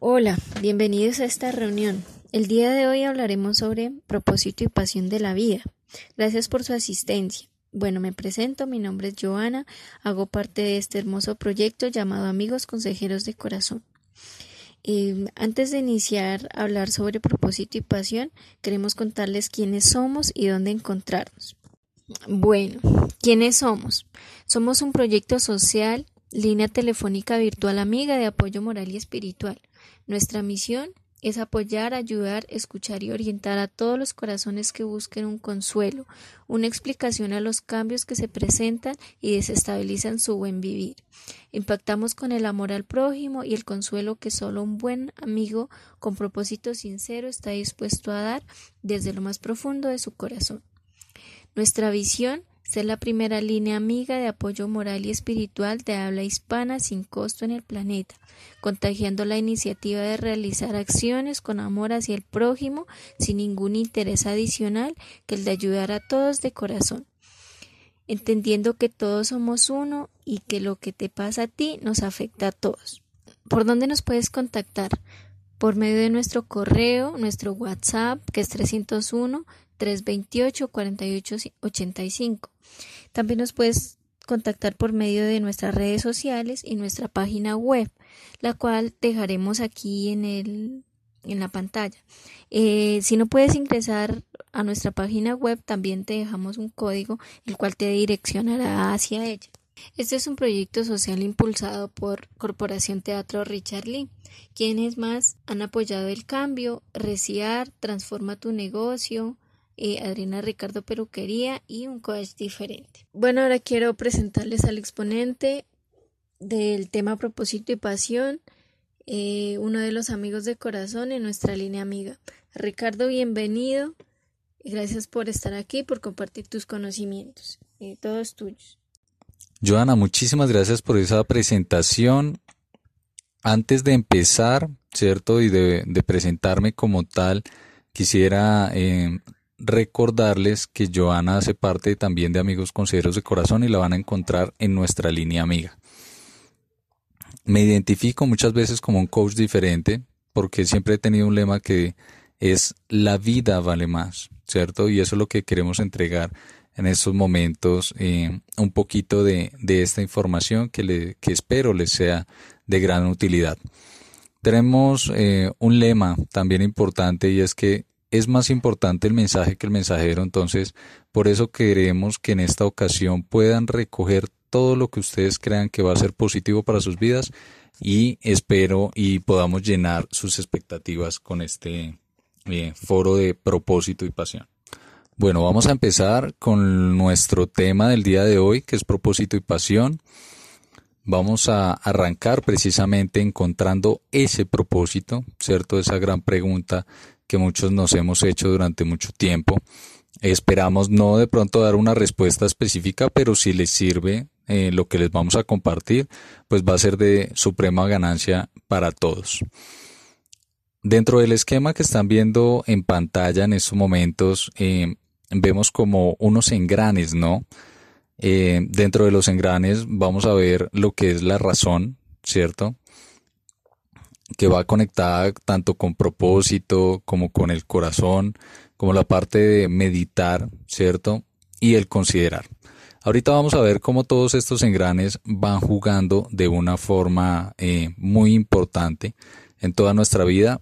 Hola, bienvenidos a esta reunión. El día de hoy hablaremos sobre propósito y pasión de la vida. Gracias por su asistencia. Bueno, me presento, mi nombre es Joana, hago parte de este hermoso proyecto llamado Amigos Consejeros de Corazón. Eh, antes de iniciar a hablar sobre propósito y pasión, queremos contarles quiénes somos y dónde encontrarnos. Bueno, ¿quiénes somos? Somos un proyecto social, línea telefónica virtual amiga de apoyo moral y espiritual. Nuestra misión es apoyar, ayudar, escuchar y orientar a todos los corazones que busquen un consuelo, una explicación a los cambios que se presentan y desestabilizan su buen vivir. Impactamos con el amor al prójimo y el consuelo que solo un buen amigo con propósito sincero está dispuesto a dar desde lo más profundo de su corazón. Nuestra visión ser la primera línea amiga de apoyo moral y espiritual de habla hispana sin costo en el planeta, contagiando la iniciativa de realizar acciones con amor hacia el prójimo sin ningún interés adicional que el de ayudar a todos de corazón, entendiendo que todos somos uno y que lo que te pasa a ti nos afecta a todos. ¿Por dónde nos puedes contactar? Por medio de nuestro correo, nuestro WhatsApp, que es 301 328 4885. También nos puedes contactar por medio de nuestras redes sociales y nuestra página web, la cual dejaremos aquí en el en la pantalla. Eh, si no puedes ingresar a nuestra página web, también te dejamos un código el cual te direccionará hacia ella. Este es un proyecto social impulsado por Corporación Teatro Richard Lee, quienes más han apoyado el cambio, Reciar, Transforma tu negocio, eh, Adriana Ricardo Peruquería y un coach diferente. Bueno, ahora quiero presentarles al exponente del tema propósito y pasión, eh, uno de los amigos de corazón en nuestra línea amiga. Ricardo, bienvenido. Gracias por estar aquí, por compartir tus conocimientos. Eh, todos tuyos. Joana, muchísimas gracias por esa presentación. Antes de empezar, ¿cierto? Y de, presentarme como tal, quisiera eh, recordarles que Joana hace parte también de Amigos Consejeros de Corazón y la van a encontrar en nuestra línea amiga. Me identifico muchas veces como un coach diferente porque siempre he tenido un lema que es la vida vale más, ¿cierto? Y eso es lo que queremos entregar en estos momentos, eh, un poquito de, esta información que, le, que espero les sea de gran utilidad. Tenemos eh, un lema también importante y es que es más importante el mensaje que el mensajero, entonces por eso queremos que en esta ocasión puedan recoger todo lo que ustedes crean que va a ser positivo para sus vidas y espero y podamos llenar sus expectativas con este eh, foro de propósito y pasión. Bueno, vamos a empezar con nuestro tema del día de hoy, que es propósito y pasión. Vamos a arrancar precisamente encontrando ese propósito, ¿cierto? Esa gran pregunta que muchos nos hemos hecho durante mucho tiempo. Esperamos no de pronto dar una respuesta específica, pero si les sirve eh, lo que les vamos a compartir, pues va a ser de suprema ganancia para todos. Dentro del esquema que están viendo en pantalla en estos momentos, eh, vemos como unos engranes, ¿no? Eh, dentro de los engranes vamos a ver lo que es la razón, ¿cierto? Que va conectada tanto con propósito como con el corazón, como la parte de meditar, ¿cierto? Y el considerar. Ahorita vamos a ver cómo todos estos engranes van jugando de una forma eh, muy importante en toda nuestra vida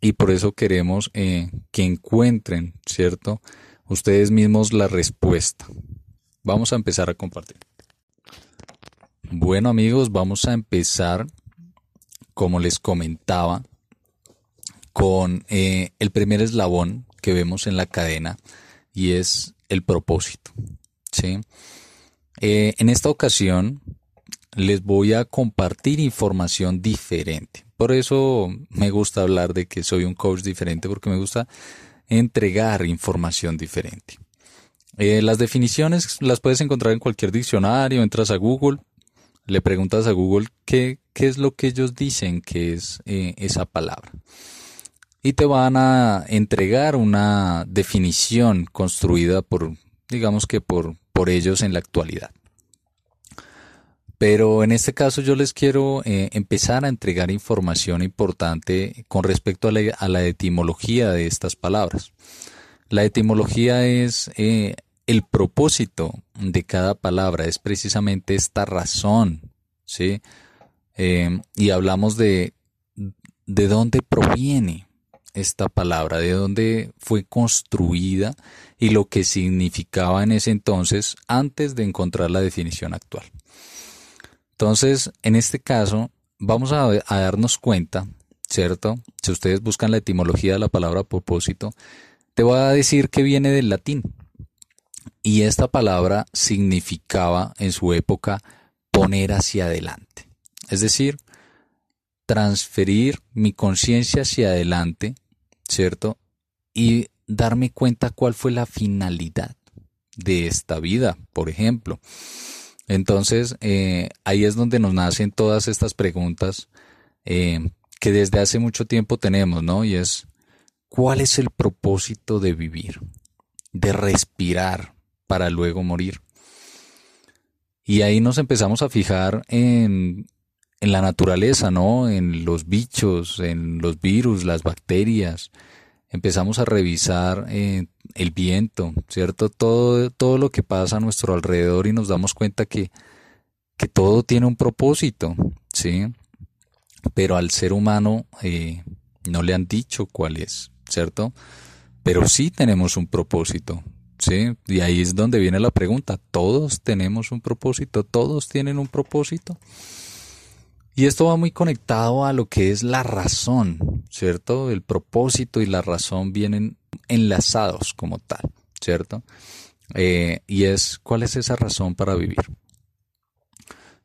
y por eso queremos eh, que encuentren, ¿cierto? Ustedes mismos la respuesta. Vamos a empezar a compartir. Bueno amigos, vamos a empezar como les comentaba, con eh, el primer eslabón que vemos en la cadena y es el propósito. ¿sí? Eh, en esta ocasión les voy a compartir información diferente. Por eso me gusta hablar de que soy un coach diferente porque me gusta entregar información diferente. Eh, las definiciones las puedes encontrar en cualquier diccionario, entras a Google, le preguntas a Google qué, qué es lo que ellos dicen que es eh, esa palabra. Y te van a entregar una definición construida por, digamos que por, por ellos en la actualidad. Pero en este caso yo les quiero eh, empezar a entregar información importante con respecto a la, etimología de estas palabras. La etimología es eh, el propósito de cada palabra, es precisamente esta razón, ¿sí? Eh, y hablamos de de dónde proviene esta palabra, de dónde fue construida y lo que significaba en ese entonces antes de encontrar la definición actual. Entonces, en este caso, vamos a, darnos cuenta, ¿cierto? Si ustedes buscan la etimología de la palabra propósito, te voy a decir que viene del latín. Y esta palabra significaba en su época poner hacia adelante. Es decir, transferir mi conciencia hacia adelante, ¿cierto? Y darme cuenta cuál fue la finalidad de esta vida, por ejemplo. Entonces, eh, ahí es donde nos nacen todas estas preguntas eh, que desde hace mucho tiempo tenemos, ¿no? Y es, ¿cuál es el propósito de vivir? De respirar para luego morir. Y ahí nos empezamos a fijar en, en la naturaleza, ¿no? En los bichos, en los virus, las bacterias. Empezamos a revisar eh, el viento, ¿cierto? Todo, todo lo que pasa a nuestro alrededor y nos damos cuenta que, que todo tiene un propósito, ¿sí? Pero al ser humano eh, no le han dicho cuál es, ¿cierto? Pero sí tenemos un propósito, ¿sí? Y ahí es donde viene la pregunta, ¿todos tenemos un propósito? ¿Todos tienen un propósito? Y esto va muy conectado a lo que es la razón, ¿cierto? El propósito y la razón vienen enlazados como tal, ¿cierto? Eh, y es, ¿cuál es esa razón para vivir?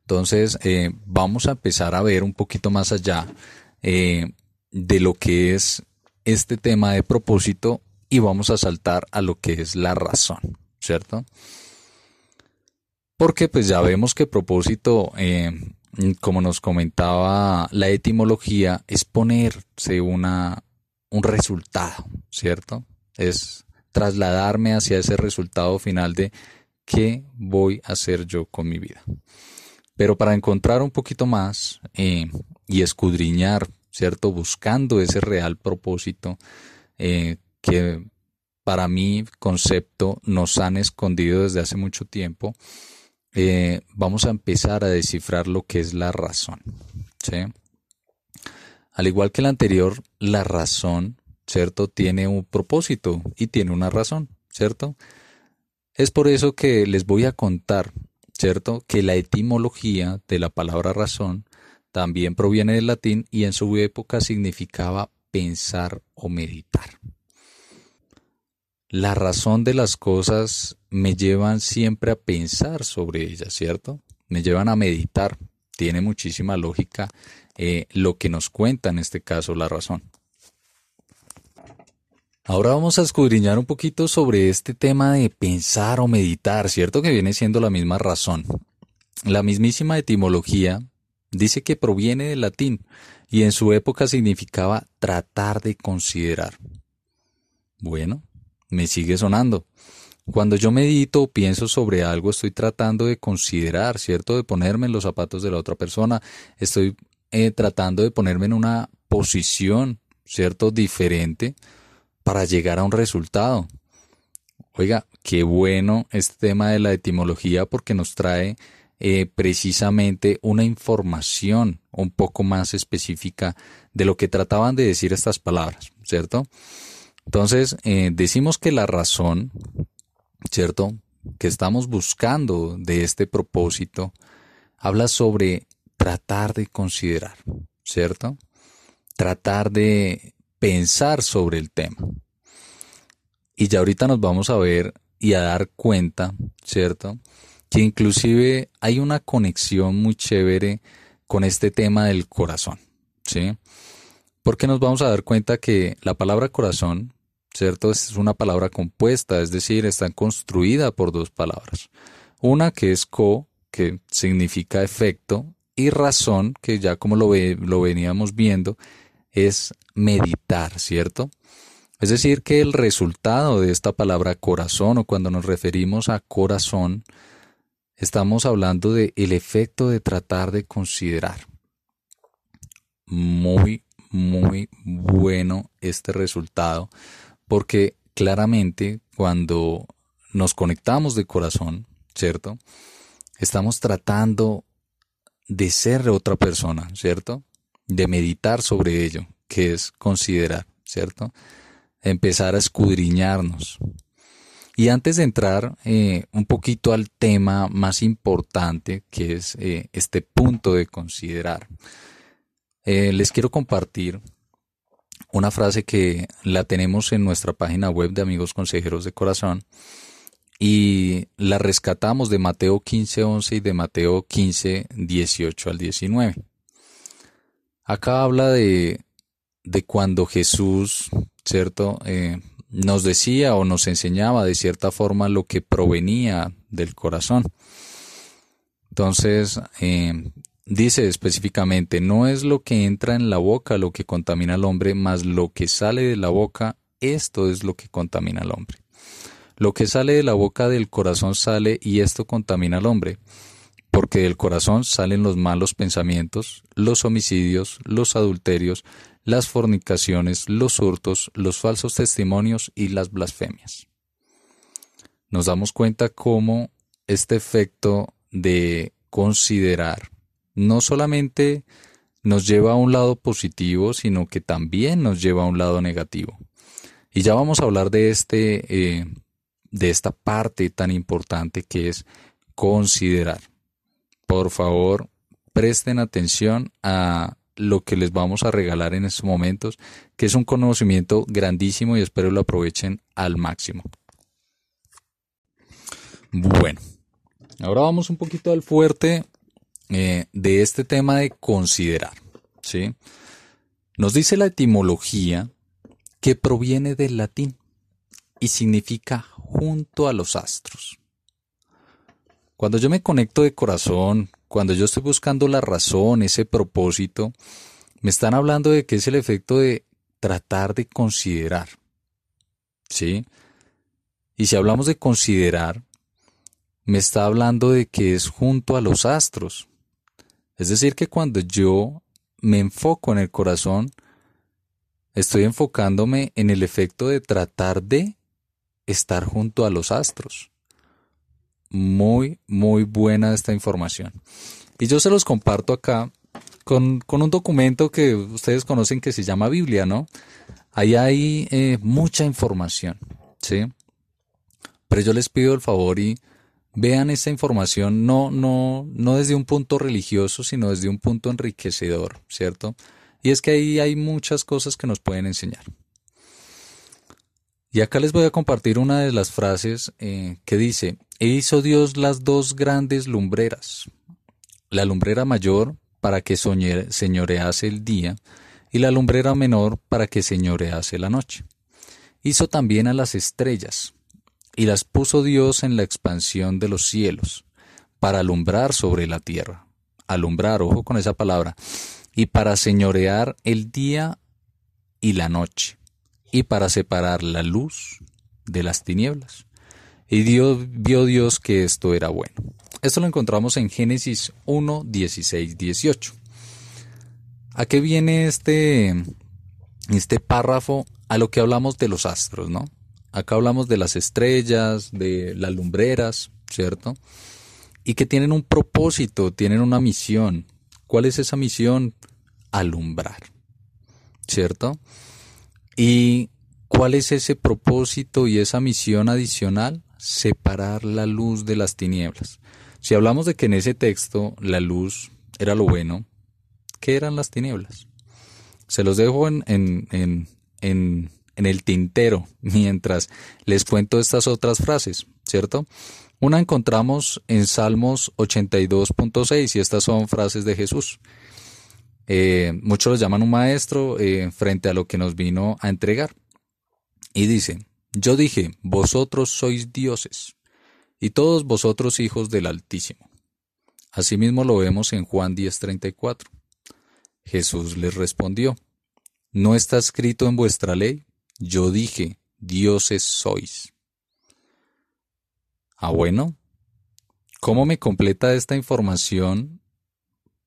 Entonces, eh, vamos a empezar a ver un poquito más allá eh, de lo que es este tema de propósito y vamos a saltar a lo que es la razón, ¿cierto? Porque pues ya vemos que propósito Mm, como nos comentaba la etimología, es ponerse una, un resultado, ¿cierto? Es trasladarme hacia ese resultado final de qué voy a hacer yo con mi vida. Pero para encontrar un poquito más eh, y escudriñar, ¿cierto? Buscando ese real propósito eh, que para mi concepto nos han escondido desde hace mucho tiempo, eh, vamos a empezar a descifrar lo que es la razón. Al igual que la anterior, la razón, ¿cierto? Tiene un propósito y tiene una razón, ¿cierto? Es por eso que les voy a contar, ¿cierto? Que la etimología de la palabra razón también proviene del latín y en su época significaba pensar o meditar la razón de las cosas me llevan siempre a pensar sobre ellas, ¿cierto? Me llevan a meditar. Tiene muchísima lógica eh, lo que nos cuenta en este caso la razón. Ahora vamos a escudriñar un poquito sobre este tema de pensar o meditar, ¿cierto? Que viene siendo la misma razón. La mismísima etimología dice que proviene del latín y en su época significaba tratar de considerar. Bueno, me sigue sonando. Cuando yo medito o pienso sobre algo, estoy tratando de considerar, ¿cierto? De ponerme en los zapatos de la otra persona. Estoy eh, tratando de ponerme en una posición, ¿cierto? Diferente para llegar a un resultado. Oiga, qué bueno este tema de la etimología porque nos trae eh, precisamente una información un poco más específica de lo que trataban de decir estas palabras, ¿cierto? Entonces, eh, decimos que la razón, ¿cierto? Que estamos buscando de este propósito, habla sobre tratar de considerar, ¿cierto? Tratar de pensar sobre el tema. Y ya ahorita nos vamos a ver y a dar cuenta, ¿cierto? Que inclusive hay una conexión muy chévere con este tema del corazón, ¿sí? Porque nos vamos a dar cuenta que la palabra corazón ¿cierto? Es una palabra compuesta, es decir, está construida por dos palabras. Una que es co, que significa efecto, y razón, que ya como lo, lo veníamos viendo, es meditar, ¿cierto? Es decir, que el resultado de esta palabra corazón, o cuando nos referimos a corazón, estamos hablando de el efecto de tratar de considerar. Muy, muy bueno este resultado, porque claramente cuando nos conectamos de corazón, ¿cierto? Estamos tratando de ser otra persona, ¿cierto? De meditar sobre ello, que es considerar, ¿cierto? Empezar a escudriñarnos. Y antes de entrar eh, un poquito al tema más importante, que es eh, este punto de considerar, eh, les quiero compartir una frase que la tenemos en nuestra página web de Amigos Consejeros de Corazón y la rescatamos de Mateo 15, 11 y de Mateo 15, 18 al 19. Acá habla de, de cuando Jesús, ¿cierto? Eh, nos decía o nos enseñaba de cierta forma lo que provenía del corazón. Entonces, eh, dice específicamente, no es lo que entra en la boca lo que contamina al hombre, más lo que sale de la boca, esto es lo que contamina al hombre. Lo que sale de la boca del corazón sale y esto contamina al hombre, porque del corazón salen los malos pensamientos, los homicidios, los adulterios, las fornicaciones, los hurtos, los falsos testimonios y las blasfemias. Nos damos cuenta cómo este efecto de considerar no solamente nos lleva a un lado positivo, sino que también nos lleva a un lado negativo. Y ya vamos a hablar de este eh, de esta parte tan importante que es considerar. Por favor, presten atención a lo que les vamos a regalar en estos momentos, que es un conocimiento grandísimo y espero lo aprovechen al máximo. Bueno, ahora vamos un poquito al fuerte eh, de este tema de considerar. ¿sí? Nos dice la etimología que proviene del latín y significa junto a los astros. Cuando yo me conecto de corazón, cuando yo estoy buscando la razón, ese propósito, me están hablando de que es el efecto de tratar de considerar. ¿Sí? Y si hablamos de considerar, me está hablando de que es junto a los astros. Es decir, que cuando yo me enfoco en el corazón, estoy enfocándome en el efecto de tratar de estar junto a los astros. Muy, muy buena esta información. Y yo se los comparto acá con, un documento que ustedes conocen que se llama Biblia, ¿no? Ahí hay eh, mucha información, ¿sí? Pero yo les pido el favor y vean esta información no, no, no desde un punto religioso, sino desde un punto enriquecedor, ¿cierto? Y es que ahí hay muchas cosas que nos pueden enseñar. Y acá les voy a compartir una de las frases eh, que dice, e hizo Dios las dos grandes lumbreras, la lumbrera mayor para que señorease el día y la lumbrera menor para que señorease la noche. Hizo también a las estrellas, y las puso Dios en la expansión de los cielos, para alumbrar sobre la tierra. Alumbrar, ojo con esa palabra, y para señorear el día y la noche y para separar la luz de las tinieblas. Y Dios, vio Dios que esto era bueno. Esto lo encontramos en Génesis 1, 16, 18. ¿A qué viene este, este párrafo? A lo que hablamos de los astros, ¿no? Acá hablamos de las estrellas, de las lumbreras, ¿cierto? Y que tienen un propósito, tienen una misión. ¿Cuál es esa misión? Alumbrar, ¿cierto? ¿Y cuál es ese propósito y esa misión adicional? Separar la luz de las tinieblas. Si hablamos de que en ese texto la luz era lo bueno, ¿qué eran las tinieblas? Se los dejo en, en, en, en el tintero mientras les cuento estas otras frases, ¿cierto? Una encontramos en Salmos 82.6 y estas son frases de Jesús. Eh, muchos lo llaman un maestro eh, frente a lo que nos vino a entregar. Y dice, yo dije, vosotros sois dioses, y todos vosotros hijos del Altísimo. Asimismo lo vemos en Juan 10:34. Jesús les respondió, ¿no está escrito en vuestra ley? Yo dije, dioses sois. Ah, bueno, ¿cómo me completa esta información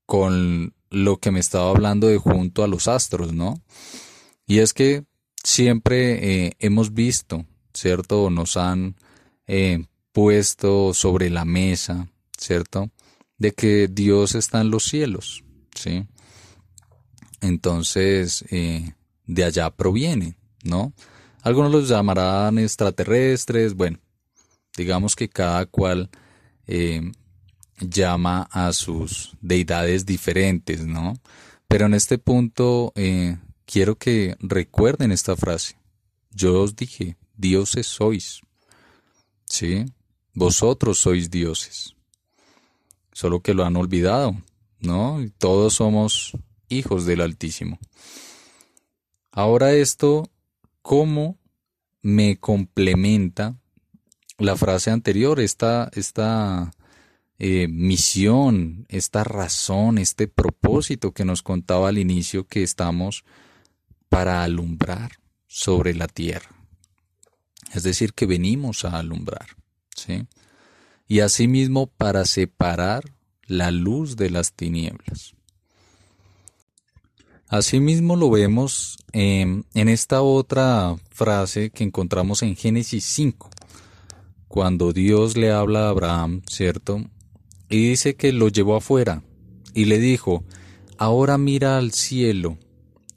con lo que me estaba hablando de junto a los astros, ¿no? Y es que siempre eh, hemos visto, ¿cierto? Nos han eh, puesto sobre la mesa, ¿cierto? De que Dios está en los cielos, ¿sí? Entonces, eh, de allá proviene, ¿no? Algunos los llamarán extraterrestres, bueno, digamos que cada cual llama a sus deidades diferentes, ¿no? Pero en este punto eh, quiero que recuerden esta frase. Yo os dije, dioses sois. ¿Sí? Vosotros sois dioses. Solo que lo han olvidado, ¿no? Todos somos hijos del Altísimo. Ahora esto, ¿cómo me complementa la frase anterior? Esta, esta eh, misión, esta razón, este propósito que nos contaba al inicio que estamos para alumbrar sobre la tierra. Es decir, que venimos a alumbrar, ¿sí? Y asimismo para separar la luz de las tinieblas. Asimismo lo vemos en esta otra frase que encontramos en Génesis 5, cuando Dios le habla a Abraham, ¿cierto? Y dice que lo llevó afuera y le dijo, ahora mira al cielo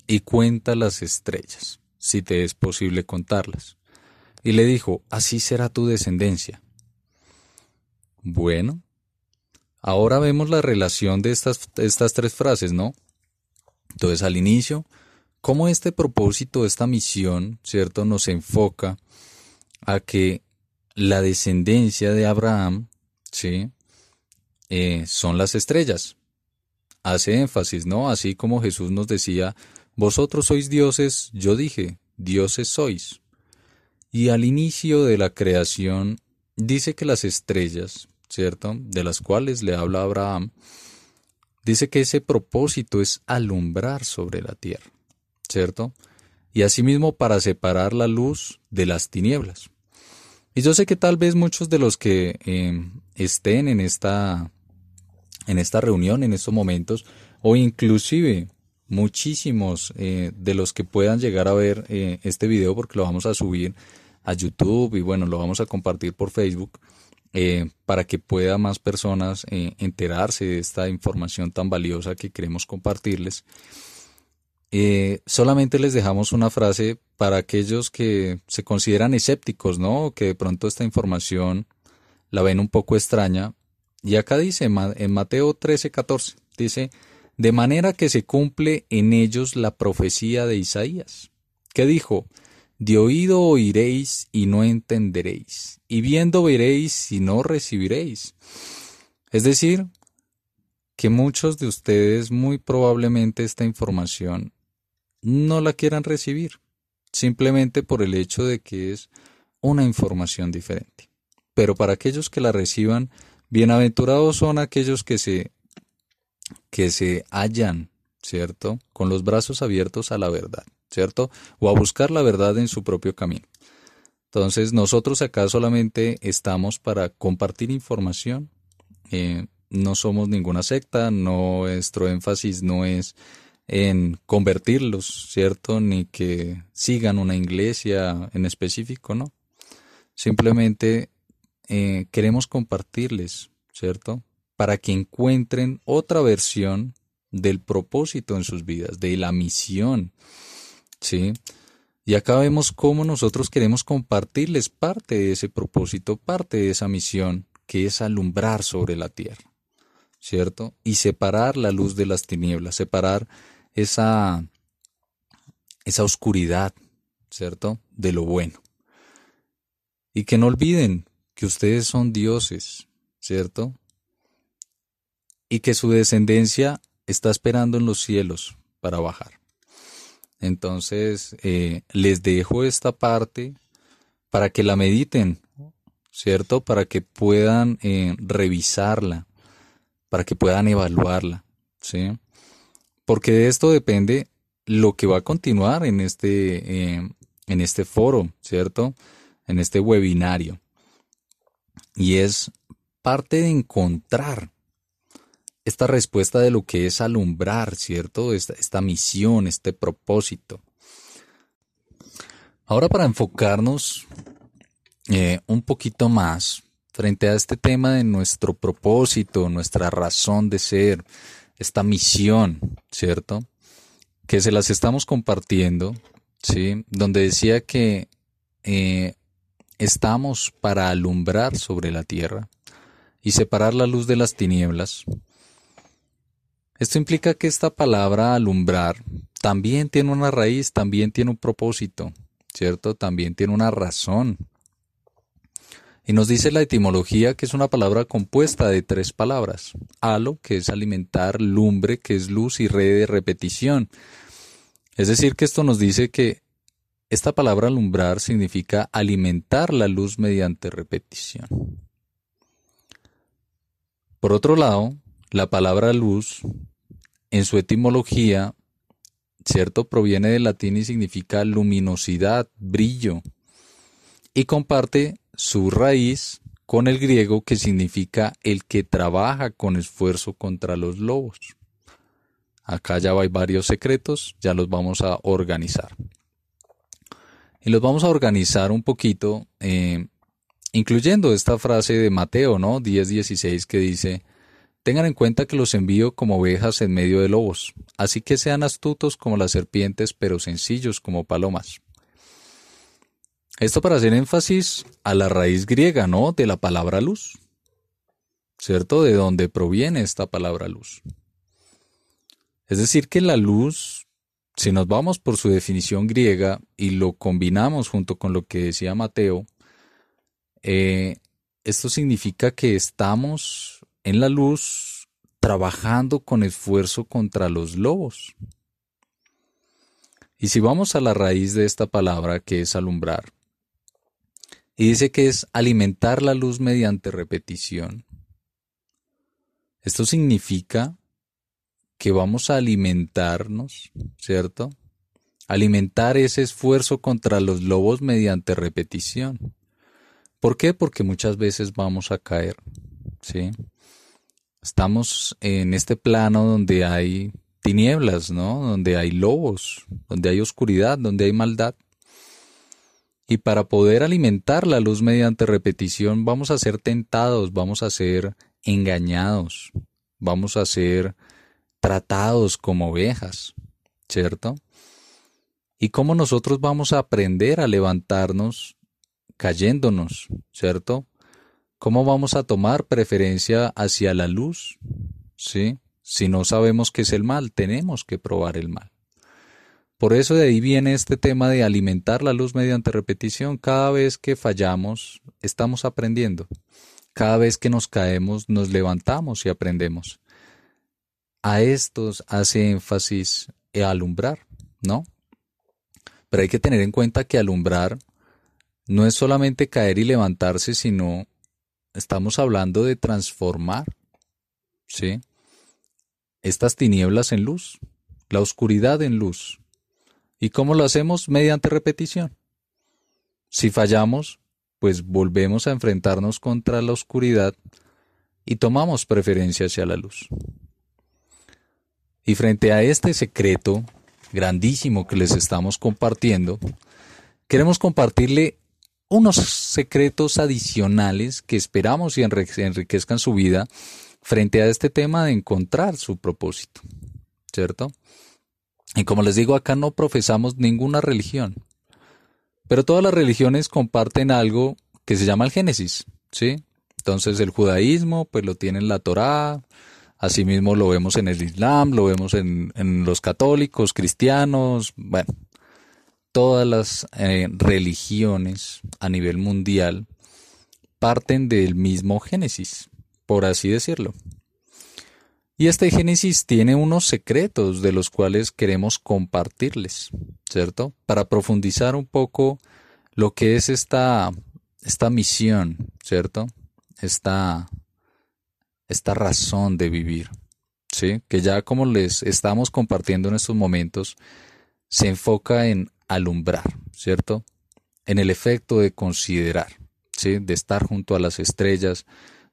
y cuenta las estrellas, si te es posible contarlas. Y le dijo, así será tu descendencia. Bueno, ahora vemos la relación de estas, estas tres frases, ¿no? Entonces, al inicio, cómo este propósito, esta misión, ¿cierto?, nos enfoca a que la descendencia de Abraham, ¿sí?, eh, son las estrellas. Hace énfasis, ¿no? Así como Jesús nos decía, vosotros sois dioses, yo dije, dioses sois. Y al inicio de la creación dice que las estrellas, ¿cierto? De las cuales le habla Abraham, dice que ese propósito es alumbrar sobre la tierra, ¿cierto? Y asimismo para separar la luz de las tinieblas. Y yo sé que tal vez muchos de los que eh, estén en esta en esta reunión, en estos momentos, o inclusive muchísimos eh, de los que puedan llegar a ver eh, este video, porque lo vamos a subir a YouTube y bueno, lo vamos a compartir por Facebook, eh, para que pueda más personas enterarse de esta información tan valiosa que queremos compartirles. solamente les dejamos una frase para aquellos que se consideran escépticos, ¿no? Que de pronto esta información la ven un poco extraña, y acá dice en Mateo 13, 14, dice, de manera que se cumple en ellos la profecía de Isaías, que dijo, de oído oiréis y no entenderéis, y viendo veréis y no recibiréis. Es decir, que muchos de ustedes muy probablemente esta información no la quieran recibir, simplemente por el hecho de que es una información diferente. Pero para aquellos que la reciban, Bienaventurados son aquellos que se, que se hallan, ¿cierto? Con los brazos abiertos a la verdad, ¿cierto? O a buscar la verdad en su propio camino. Entonces, nosotros acá solamente estamos para compartir información. Eh, no somos ninguna secta, nuestro énfasis no es en convertirlos, ¿cierto? Ni que sigan una iglesia en específico, ¿no? Simplemente eh, queremos compartirles, ¿cierto? Para que encuentren otra versión del propósito en sus vidas, de la misión, ¿sí? Y acá vemos cómo nosotros queremos compartirles parte de ese propósito, parte de esa misión, que es alumbrar sobre la tierra, ¿cierto? Y separar la luz de las tinieblas, separar esa, esa oscuridad, ¿cierto? De lo bueno. Y que no olviden que ustedes son dioses, ¿cierto? Y que su descendencia está esperando en los cielos para bajar. Entonces, eh, les dejo esta parte para que la mediten, ¿cierto? Para que puedan eh, revisarla, para que puedan evaluarla, ¿sí? Porque de esto depende lo que va a continuar en este, eh, en este foro, ¿cierto? En este webinario y es parte de encontrar esta respuesta de lo que es alumbrar, ¿cierto? Esta, esta misión, este propósito. Ahora para enfocarnos eh, un poquito más frente a este tema de nuestro propósito, nuestra razón de ser, esta misión, ¿cierto? Que se las estamos compartiendo, ¿sí? Donde decía que eh, estamos para alumbrar sobre la tierra y separar la luz de las tinieblas. Esto implica que esta palabra alumbrar también tiene una raíz, también tiene un propósito, ¿cierto? También tiene una razón. Y nos dice la etimología que es una palabra compuesta de tres palabras. Halo, que es alimentar, lumbre, que es luz y red de repetición. Es decir, que esto nos dice que esta palabra alumbrar significa alimentar la luz mediante repetición. Por otro lado, la palabra luz, en su etimología, ¿cierto? Proviene del latín y significa luminosidad, brillo, y comparte su raíz con el griego que significa el que trabaja con esfuerzo contra los lobos. Acá ya hay varios secretos, ya los vamos a organizar. Y los vamos a organizar un poquito, eh, incluyendo esta frase de Mateo, ¿no? 10.16 que dice, Tengan en cuenta que los envío como ovejas en medio de lobos, así que sean astutos como las serpientes, pero sencillos como palomas. Esto para hacer énfasis a la raíz griega, ¿no? De la palabra luz. ¿Cierto? De dónde proviene esta palabra luz. Es decir, que la luz, si nos vamos por su definición griega y lo combinamos junto con lo que decía Mateo, eh, esto significa que estamos en la luz trabajando con esfuerzo contra los lobos. Y si vamos a la raíz de esta palabra que es alumbrar, y dice que es alimentar la luz mediante repetición, esto significa que vamos a alimentarnos, ¿cierto? Alimentar ese esfuerzo contra los lobos mediante repetición. ¿Por qué? Porque muchas veces vamos a caer, ¿sí? Estamos en este plano donde hay tinieblas, ¿no? Donde hay lobos, donde hay oscuridad, donde hay maldad. Y para poder alimentar la luz mediante repetición vamos a ser tentados, vamos a ser engañados, vamos a ser tratados como ovejas, ¿cierto? ¿Y cómo nosotros vamos a aprender a levantarnos cayéndonos, ¿cierto? ¿Cómo vamos a tomar preferencia hacia la luz? ¿Sí? Si no sabemos qué es el mal, tenemos que probar el mal. Por eso de ahí viene este tema de alimentar la luz mediante repetición. Cada vez que fallamos, estamos aprendiendo. Cada vez que nos caemos, nos levantamos y aprendemos. A estos hace énfasis alumbrar, ¿no? Pero hay que tener en cuenta que alumbrar no es solamente caer y levantarse, sino Estamos hablando de transformar, ¿sí? Estas tinieblas en luz, la oscuridad en luz. ¿Y cómo lo hacemos? Mediante repetición. Si fallamos, pues volvemos a enfrentarnos contra la oscuridad y tomamos preferencia hacia la luz. Y frente a este secreto grandísimo que les estamos compartiendo, queremos compartirle unos secretos adicionales que esperamos y enriquezcan su vida frente a este tema de encontrar su propósito, ¿cierto? Y como les digo, acá no profesamos ninguna religión, pero todas las religiones comparten algo que se llama el Génesis, ¿sí? Entonces el judaísmo, pues lo tiene en la Torá, asimismo lo vemos en el Islam, lo vemos en, en los católicos, cristianos, bueno, todas las eh, religiones a nivel mundial parten del mismo Génesis, por así decirlo. Y este Génesis tiene unos secretos de los cuales queremos compartirles, ¿cierto? Para profundizar un poco lo que es esta, esta misión, ¿cierto? Esta, esta razón de vivir, ¿sí? Que ya como les estamos compartiendo en estos momentos, se enfoca en alumbrar, ¿cierto? En el efecto de considerar, ¿sí? De estar junto a las estrellas,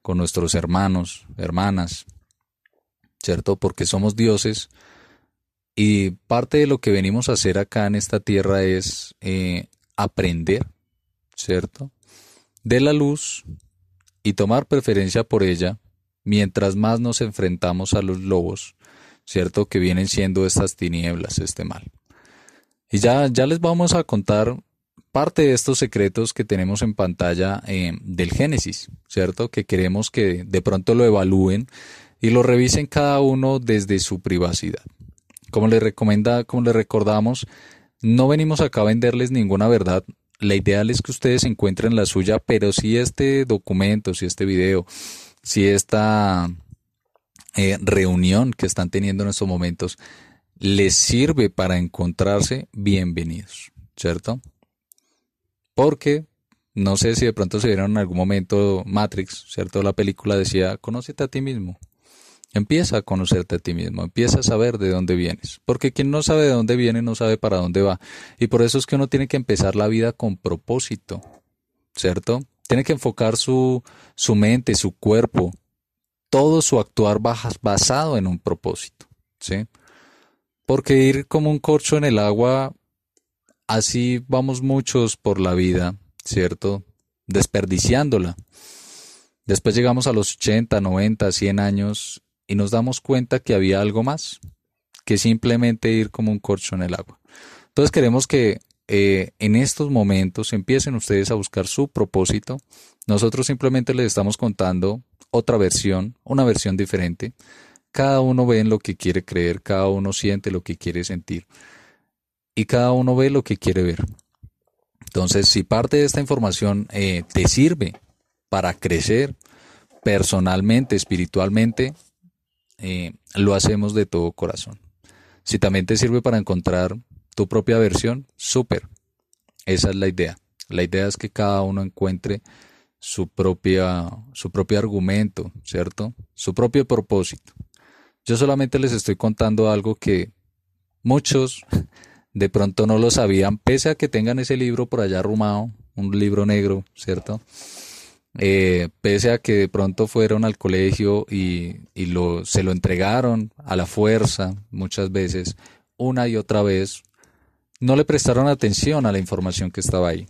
con nuestros hermanos, hermanas, ¿cierto? Porque somos dioses y parte de lo que venimos a hacer acá en esta tierra es eh, aprender, ¿cierto? De la luz y tomar preferencia por ella mientras más nos enfrentamos a los lobos, ¿cierto? Que vienen siendo estas tinieblas, este mal. Y ya, ya les vamos a contar parte de estos secretos que tenemos en pantalla eh, del Génesis, ¿cierto? Que queremos que de pronto lo evalúen y lo revisen cada uno desde su privacidad. Como les recomienda, como les recordamos, no venimos acá a venderles ninguna verdad. La ideal es que ustedes encuentren la suya, pero si este documento, si este video, si esta eh, reunión que están teniendo en estos momentos les sirve para encontrarse bienvenidos, ¿cierto? Porque no sé si de pronto se vieron en algún momento Matrix, ¿cierto? La película decía, conócete a ti mismo. Empieza a conocerte a ti mismo, empieza a saber de dónde vienes, porque quien no sabe de dónde viene no sabe para dónde va. Y por eso es que uno tiene que empezar la vida con propósito, ¿cierto? Tiene que enfocar su, su mente, su cuerpo, todo su actuar basado en un propósito, ¿sí? Porque ir como un corcho en el agua, así vamos muchos por la vida, ¿cierto? Desperdiciándola. Después llegamos a los 80, 90, 100 años y nos damos cuenta que había algo más que simplemente ir como un corcho en el agua. Entonces queremos que eh, en estos momentos empiecen ustedes a buscar su propósito. Nosotros simplemente les estamos contando otra versión, una versión diferente. Cada uno ve en lo que quiere creer, cada uno siente lo que quiere sentir y cada uno ve lo que quiere ver. Entonces, si parte de esta información eh, te sirve para crecer personalmente, espiritualmente, eh, lo hacemos de todo corazón. Si también te sirve para encontrar tu propia versión, súper. Esa es la idea. La idea es que cada uno encuentre su propia, su propio argumento, ¿cierto? Su propio propósito. Yo solamente les estoy contando algo que muchos de pronto no lo sabían, pese a que tengan ese libro por allá arrumado, un libro negro, ¿cierto? Eh, pese a que de pronto fueron al colegio y, se lo entregaron a la fuerza muchas veces, una y otra vez, no le prestaron atención a la información que estaba ahí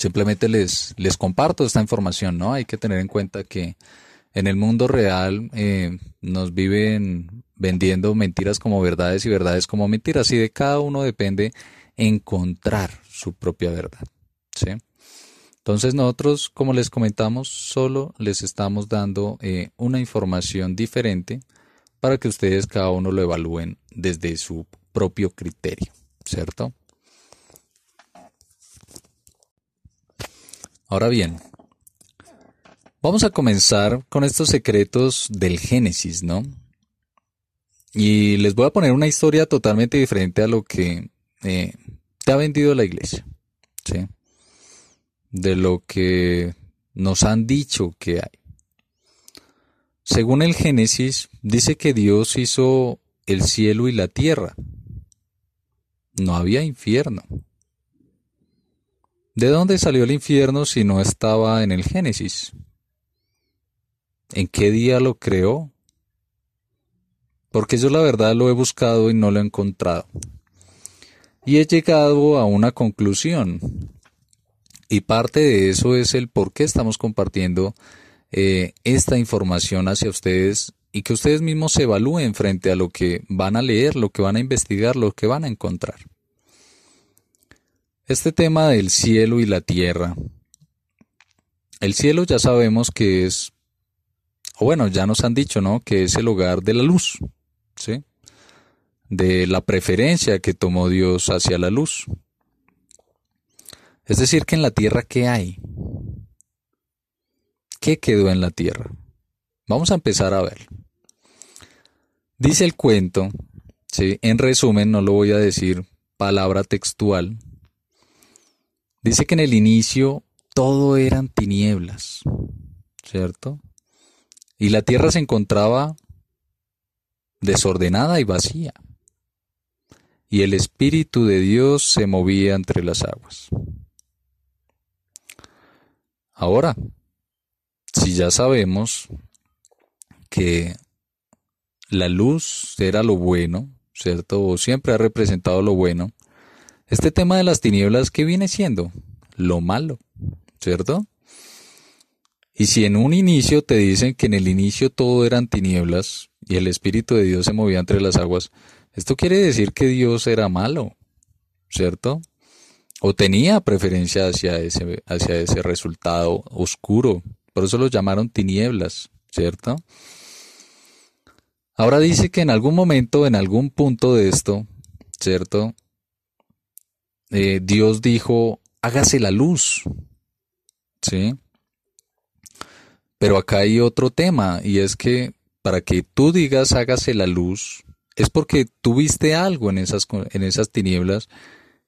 simplemente les, les comparto esta información, ¿no? Hay que tener en cuenta que en el mundo real eh, nos viven vendiendo mentiras como verdades y verdades como mentiras y de cada uno depende encontrar su propia verdad. Entonces nosotros, como les comentamos, solo les estamos dando eh, una información diferente para que ustedes cada uno lo evalúen desde su propio criterio, ¿cierto? Ahora bien, vamos a comenzar con estos secretos del Génesis, ¿no? Y les voy a poner una historia totalmente diferente a lo que eh, te ha vendido la iglesia, ¿sí? De lo que nos han dicho que hay. Según el Génesis, dice que Dios hizo el cielo y la tierra. No había infierno. ¿De dónde salió el infierno si no estaba en el Génesis? ¿En qué día lo creó? Porque yo la verdad lo he buscado y no lo he encontrado. Y he llegado a una conclusión. Y parte de eso es el por qué estamos compartiendo eh, esta información hacia ustedes y que ustedes mismos se evalúen frente a lo que van a leer, lo que van a investigar, lo que van a encontrar. Este tema del cielo y la tierra. El cielo ya sabemos que es, o bueno, ya nos han dicho, ¿no? Que es el hogar de la luz, ¿sí? De la preferencia que tomó Dios hacia la luz. Es decir, que en la tierra, ¿qué hay? ¿Qué quedó en la tierra? Vamos a empezar a ver. Dice el cuento, ¿sí? en resumen, no lo voy a decir palabra textual, Dice que en el inicio todo eran tinieblas, ¿cierto? Y la tierra se encontraba desordenada y vacía. Y el Espíritu de Dios se movía entre las aguas. Ahora, si ya sabemos que la luz era lo bueno, ¿cierto? O siempre ha representado lo bueno, este tema de las tinieblas, ¿qué viene siendo? Lo malo, ¿cierto? Y si en un inicio te dicen que en el inicio todo eran tinieblas y el Espíritu de Dios se movía entre las aguas, esto quiere decir que Dios era malo, ¿cierto? O tenía preferencia hacia ese, hacia ese resultado oscuro. Por eso lo llamaron tinieblas, ¿cierto? Ahora dice que en algún momento, en algún punto de esto, ¿cierto? Eh, Dios dijo, hágase la luz, ¿sí? Pero acá hay otro tema, y es que para que tú digas hágase la luz, es porque tuviste algo en esas, en esas tinieblas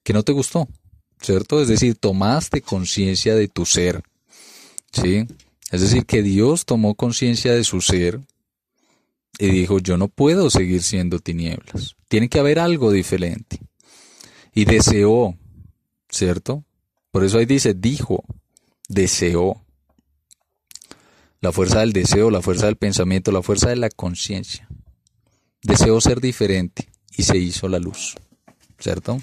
que no te gustó, ¿cierto? Es decir, tomaste conciencia de tu ser, ¿sí? Es decir, que Dios tomó conciencia de su ser y dijo, yo no puedo seguir siendo tinieblas, tiene que haber algo diferente. Y deseó, ¿cierto? Por eso ahí dice, dijo, deseó. La fuerza del deseo, la fuerza del pensamiento, la fuerza de la conciencia. Deseó ser diferente y se hizo la luz, ¿cierto?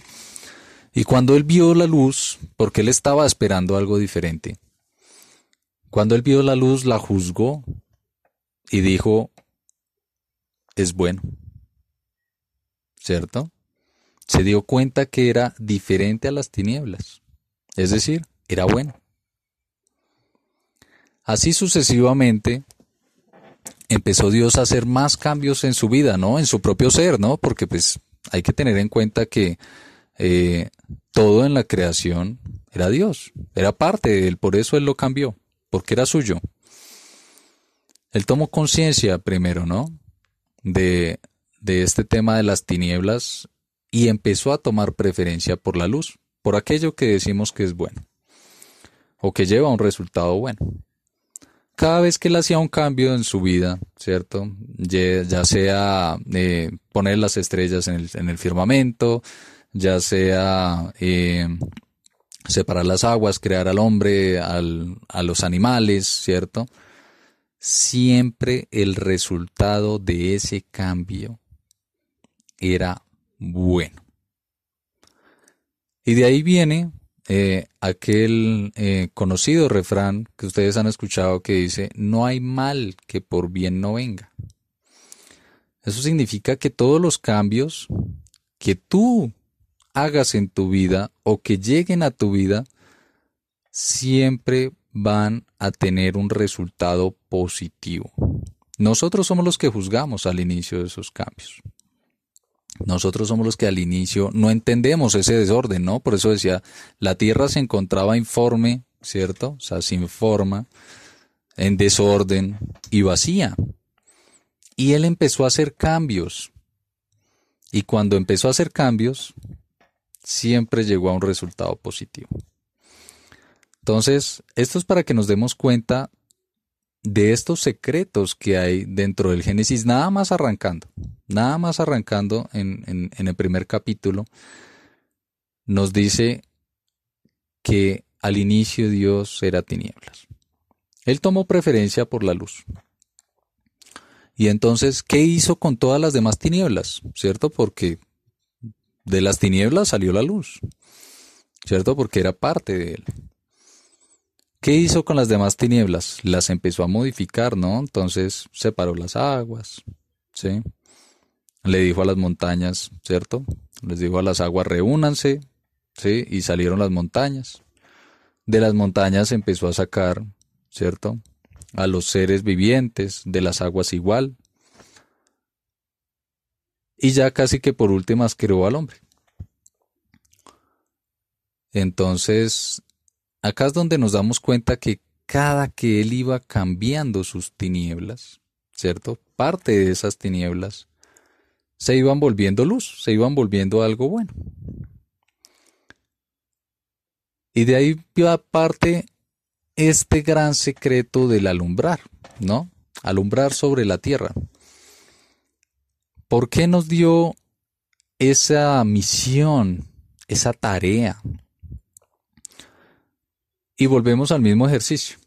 Y cuando él vio la luz, porque él estaba esperando algo diferente, cuando él vio la luz, la juzgó y dijo, es bueno, ¿cierto? Se dio cuenta que era diferente a las tinieblas, es decir, era bueno. Así sucesivamente, empezó Dios a hacer más cambios en su vida, ¿no? En su propio ser, ¿no? Porque pues hay que tener en cuenta que eh, todo en la creación era Dios, era parte de Él, por eso Él lo cambió, porque era suyo. Él tomó conciencia primero, ¿no? De, de este tema de las tinieblas y empezó a tomar preferencia por la luz, por aquello que decimos que es bueno, o que lleva a un resultado bueno cada vez que él hacía un cambio en su vida, ¿cierto? Ya, sea eh, poner las estrellas en el, firmamento, ya sea eh, separar las aguas, crear al hombre, a los animales, ¿cierto? Siempre el resultado de ese cambio era bueno. Y de ahí viene eh, aquel eh, conocido refrán que ustedes han escuchado que dice, no hay mal que por bien no venga. Eso significa que todos los cambios que tú hagas en tu vida o que lleguen a tu vida, siempre van a tener un resultado positivo. Nosotros somos los que juzgamos al inicio de esos cambios. Nosotros somos los que al inicio no entendemos ese desorden, ¿no? Por eso decía, la tierra se encontraba informe, ¿cierto? O sea, sin forma, en desorden y vacía. Y él empezó a hacer cambios. Y cuando empezó a hacer cambios, siempre llegó a un resultado positivo. Entonces, esto es para que nos demos cuenta de estos secretos que hay dentro del Génesis, nada más arrancando, nada más arrancando en, el primer capítulo, nos dice que al inicio Dios era tinieblas. Él tomó preferencia por la luz. Y entonces, ¿qué hizo con todas las demás tinieblas? ¿Cierto? Porque de las tinieblas salió la luz. ¿Cierto? Porque era parte de él. ¿Qué hizo con las demás tinieblas? Las empezó a modificar, ¿no? Entonces separó las aguas, ¿sí? Le dijo a las montañas, ¿cierto? Les dijo a las aguas, reúnanse, ¿sí? Y salieron las montañas. De las montañas empezó a sacar, ¿cierto? A los seres vivientes, de las aguas igual. Y ya casi que por últimas creó al hombre. Entonces, acá es donde nos damos cuenta que cada que él iba cambiando sus tinieblas, ¿cierto? Parte de esas tinieblas se iban volviendo luz, se iban volviendo algo bueno. Y de ahí va parte este gran secreto del alumbrar, ¿no? Alumbrar sobre la tierra. ¿Por qué nos dio esa misión, esa tarea, y volvemos al mismo ejercicio.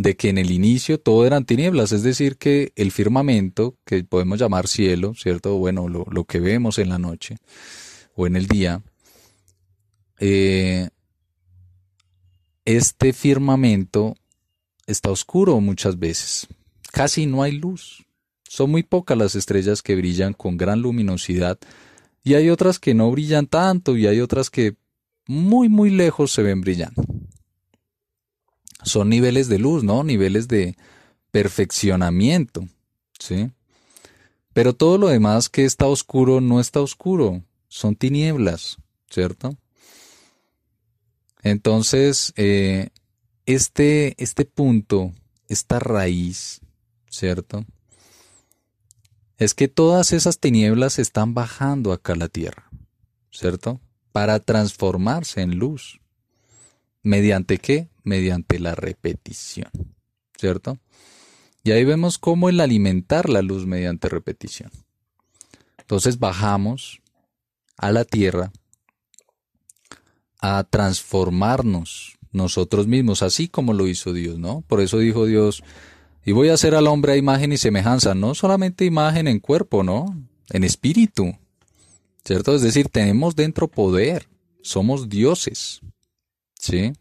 de que en el inicio todo eran tinieblas, es decir, que el firmamento, que podemos llamar cielo, ¿cierto? Bueno, lo, lo que vemos en la noche o en el día, eh, este firmamento está oscuro muchas veces. Casi no hay luz. Son muy pocas las estrellas que brillan con gran luminosidad y hay otras que no brillan tanto y hay otras que muy muy lejos se ven brillando. Son niveles de luz, ¿no? Niveles de perfeccionamiento, ¿sí? Pero todo lo demás que está oscuro no está oscuro, son tinieblas, ¿cierto? Entonces, eh, este, este punto, esta raíz, ¿cierto? Es que todas esas tinieblas están bajando acá a la tierra, ¿cierto? Para transformarse en luz. ¿Mediante qué? Mediante la repetición, ¿cierto? Y ahí vemos cómo el alimentar la luz mediante repetición. Entonces bajamos a la tierra a transformarnos nosotros mismos, así como lo hizo Dios, ¿no? Por eso dijo Dios, y voy a hacer al hombre a imagen y semejanza, no solamente imagen en cuerpo, ¿no? En espíritu, ¿cierto? Es decir, tenemos dentro poder, somos dioses, ¿sí?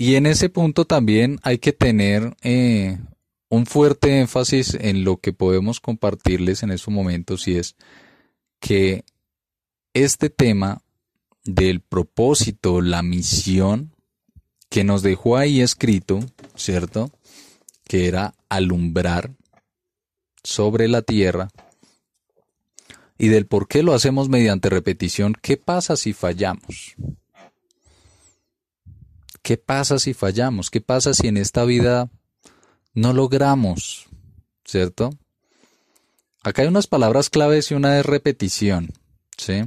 Y en ese punto también hay que tener eh, un fuerte énfasis en lo que podemos compartirles en estos momentos y es que este tema del propósito, la misión que nos dejó ahí escrito, ¿cierto? Que era alumbrar sobre la tierra y del por qué lo hacemos mediante repetición. ¿Qué pasa si fallamos? ¿Qué pasa si fallamos? ¿Qué pasa si en esta vida no logramos? ¿Cierto? Acá hay unas palabras claves y una de repetición, ¿sí?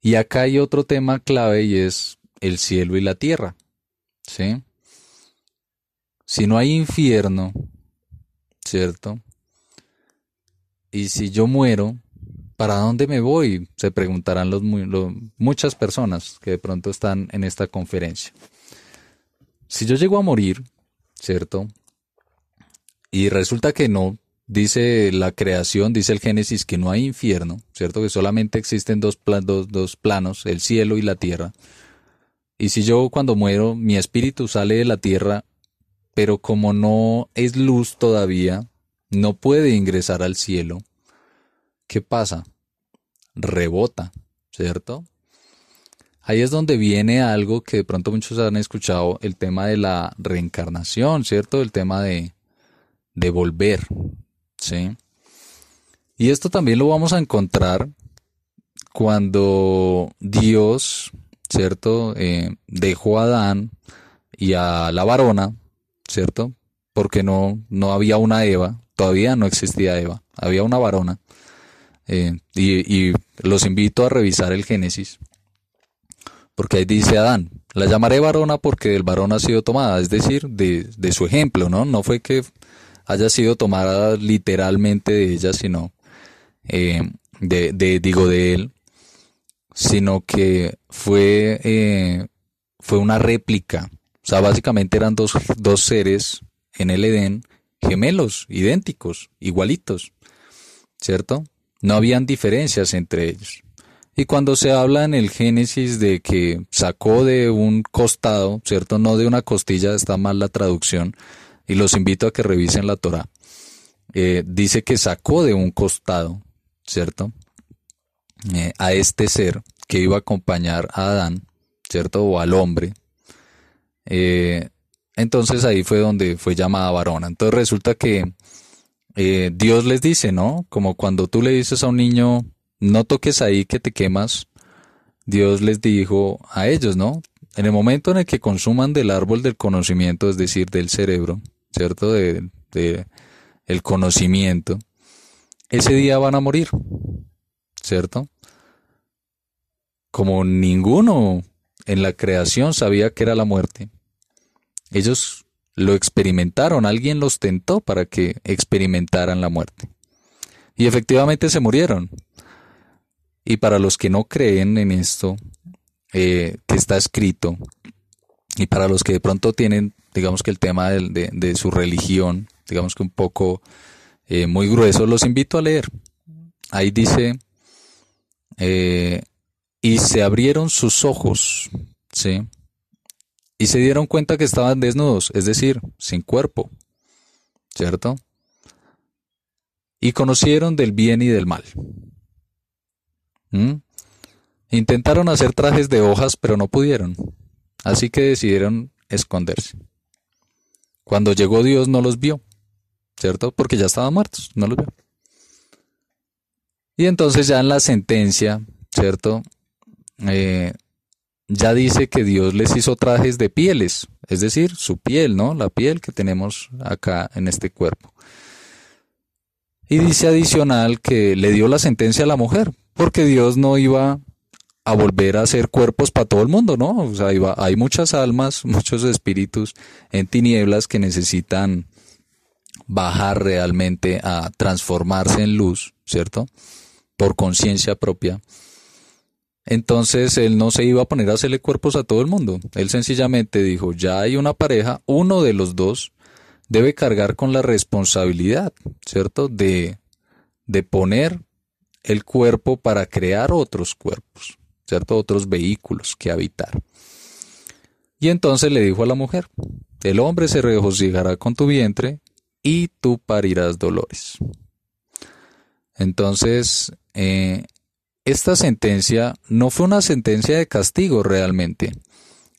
Y acá hay otro tema clave y es el cielo y la tierra. ¿Sí? Si no hay infierno, ¿cierto? Y si yo muero, ¿para dónde me voy? Se preguntarán muchas personas que de pronto están en esta conferencia. Si yo llego a morir, ¿cierto? Y resulta que no dice la creación, dice el Génesis que no hay infierno, ¿cierto? Que solamente existen dos, dos, planos, el cielo y la tierra. Y si yo cuando muero, mi espíritu sale de la tierra, pero como no es luz todavía, no puede ingresar al cielo, ¿qué pasa? Rebota, ¿cierto? Ahí es donde viene algo que de pronto muchos han escuchado, el tema de la reencarnación, ¿cierto? El tema de, de volver, ¿sí? Y esto también lo vamos a encontrar cuando Dios, ¿cierto? Eh, dejó a Adán y a la varona, ¿cierto? Porque no, no había una Eva, todavía no existía Eva, había una varona. Eh, y, los invito a revisar el Génesis, porque ahí dice Adán, la llamaré varona porque el varón ha sido tomada, es decir, de, de su ejemplo, ¿no? No fue que haya sido tomada literalmente de ella, sino eh, de, digo, de él, sino que fue, eh, fue una réplica. O sea, básicamente eran dos, dos seres en el Edén gemelos, idénticos, igualitos, ¿cierto? No habían diferencias entre ellos. Y cuando se habla en el Génesis de que sacó de un costado, ¿cierto? No de una costilla, está mal la traducción, y los invito a que revisen la Torah. Eh, dice que sacó de un costado, ¿cierto? Eh, a este ser que iba a acompañar a Adán, ¿cierto? O al hombre. Eh, entonces ahí fue donde fue llamada varona. Entonces resulta que Dios les dice, ¿no? Como cuando tú le dices a un niño, no toques ahí que te quemas, Dios les dijo a ellos, ¿no? En el momento en el que consuman del árbol del conocimiento, es decir, del cerebro, ¿cierto? De, el conocimiento, ese día van a morir, ¿cierto? Como ninguno en la creación sabía que era la muerte. Ellos lo experimentaron, alguien los tentó para que experimentaran la muerte. Y efectivamente se murieron. Y para los que no creen en esto, eh, que está escrito, y para los que de pronto tienen, digamos que el tema de, su religión, digamos que un poco eh, muy grueso, los invito a leer. Ahí dice, eh, y se abrieron sus ojos, ¿sí? Y se dieron cuenta que estaban desnudos, es decir, sin cuerpo, ¿cierto? Y conocieron del bien y del mal. ¿Mm? Intentaron hacer trajes de hojas, pero no pudieron. Así que decidieron esconderse. Cuando llegó Dios no los vio, ¿cierto? Porque ya estaban muertos, no los vio. Y entonces ya en la sentencia, ¿cierto? Eh, ya dice que Dios les hizo trajes de pieles, es decir, su piel, ¿no? La piel que tenemos acá en este cuerpo. Y dice adicional que le dio la sentencia a la mujer, porque Dios no iba a volver a hacer cuerpos para todo el mundo, ¿no? O sea, hay muchas almas, muchos espíritus en tinieblas que necesitan bajar realmente a transformarse en luz, ¿cierto? Por conciencia propia. Entonces él no se iba a poner a hacerle cuerpos a todo el mundo. Él sencillamente dijo, ya hay una pareja, uno de los dos debe cargar con la responsabilidad, ¿cierto? De, de poner el cuerpo para crear otros cuerpos. ¿cierto? Otros vehículos que habitar. Y entonces le dijo a la mujer, el hombre se regocijará con tu vientre y tú parirás dolores. Entonces, eh, esta sentencia no fue una sentencia de castigo realmente.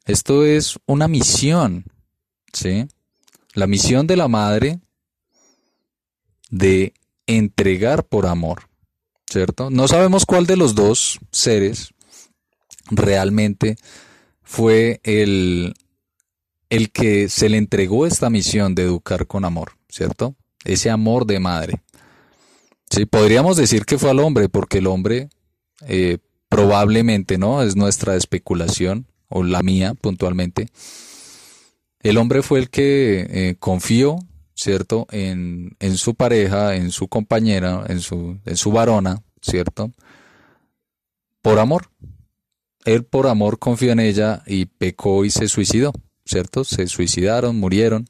Esto es una misión, ¿sí? La misión de la madre de entregar por amor, ¿cierto? No sabemos cuál de los dos seres realmente fue el, el que se le entregó esta misión de educar con amor, ¿cierto? Ese amor de madre. Sí, podríamos decir que fue al hombre, porque el hombre eh, probablemente, ¿no? Es nuestra especulación, o la mía puntualmente. El hombre fue el que eh, confió, ¿cierto? En, en, su pareja, en su compañera, en su, en su varona, ¿cierto? Por amor, él por amor confió en ella y pecó y se suicidó, ¿cierto? Se suicidaron, murieron.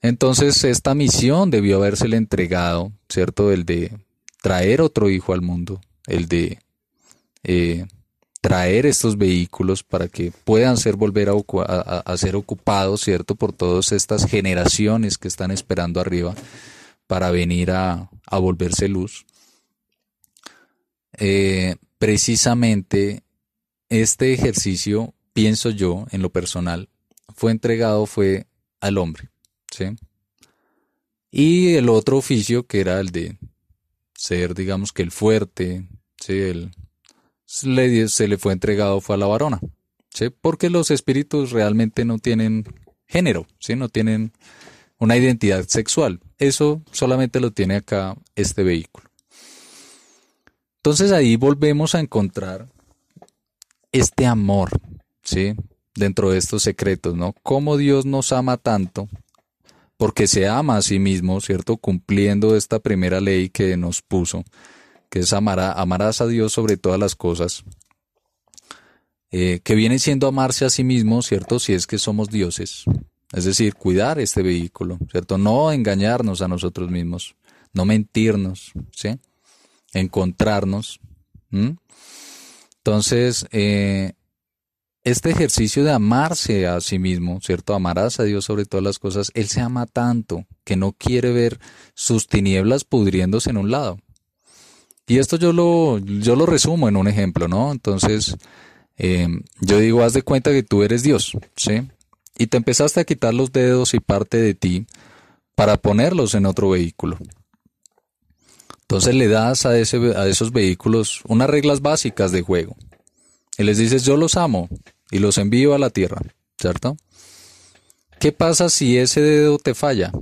Entonces esta misión debió habérsele entregado, ¿cierto? El de traer otro hijo al mundo, el de eh, traer estos vehículos para que puedan ser volver a, ser ocupados, ¿cierto? Por todas estas generaciones que están esperando arriba para venir a, volverse luz. Eh, precisamente este ejercicio, pienso yo, en lo personal, fue entregado fue al hombre, ¿sí? Y el otro oficio que era el de ser, digamos que el fuerte, ¿sí? El, se le fue entregado fue a la varona, ¿sí? Porque los espíritus realmente no tienen género, ¿sí? No tienen una identidad sexual. Eso solamente lo tiene acá este vehículo. Entonces ahí volvemos a encontrar este amor, ¿sí? Dentro de estos secretos, ¿no? Cómo Dios nos ama tanto, porque se ama a sí mismo, ¿cierto? Cumpliendo esta primera ley que nos puso, que es amará, amarás a Dios sobre todas las cosas, eh, que viene siendo amarse a sí mismo, ¿cierto? Si es que somos dioses. Es decir, cuidar este vehículo, ¿cierto? No engañarnos a nosotros mismos, no mentirnos, ¿sí? encontrarnos. Entonces, eh, este ejercicio de amarse a sí mismo, ¿cierto? Amarás a Dios sobre todas las cosas. Él se ama tanto que no quiere ver sus tinieblas pudriéndose en un lado. Y esto yo lo, yo lo resumo en un ejemplo, ¿no? Entonces, em, yo digo, haz de cuenta que tú eres Dios, ¿sí? Y te empezaste a quitar los dedos y parte de ti para ponerlos en otro vehículo. Entonces le das a, ese, a esos vehículos unas reglas básicas de juego. Y les dices, yo los amo y los envío a la tierra, ¿cierto? ¿Qué pasa si ese dedo te falla?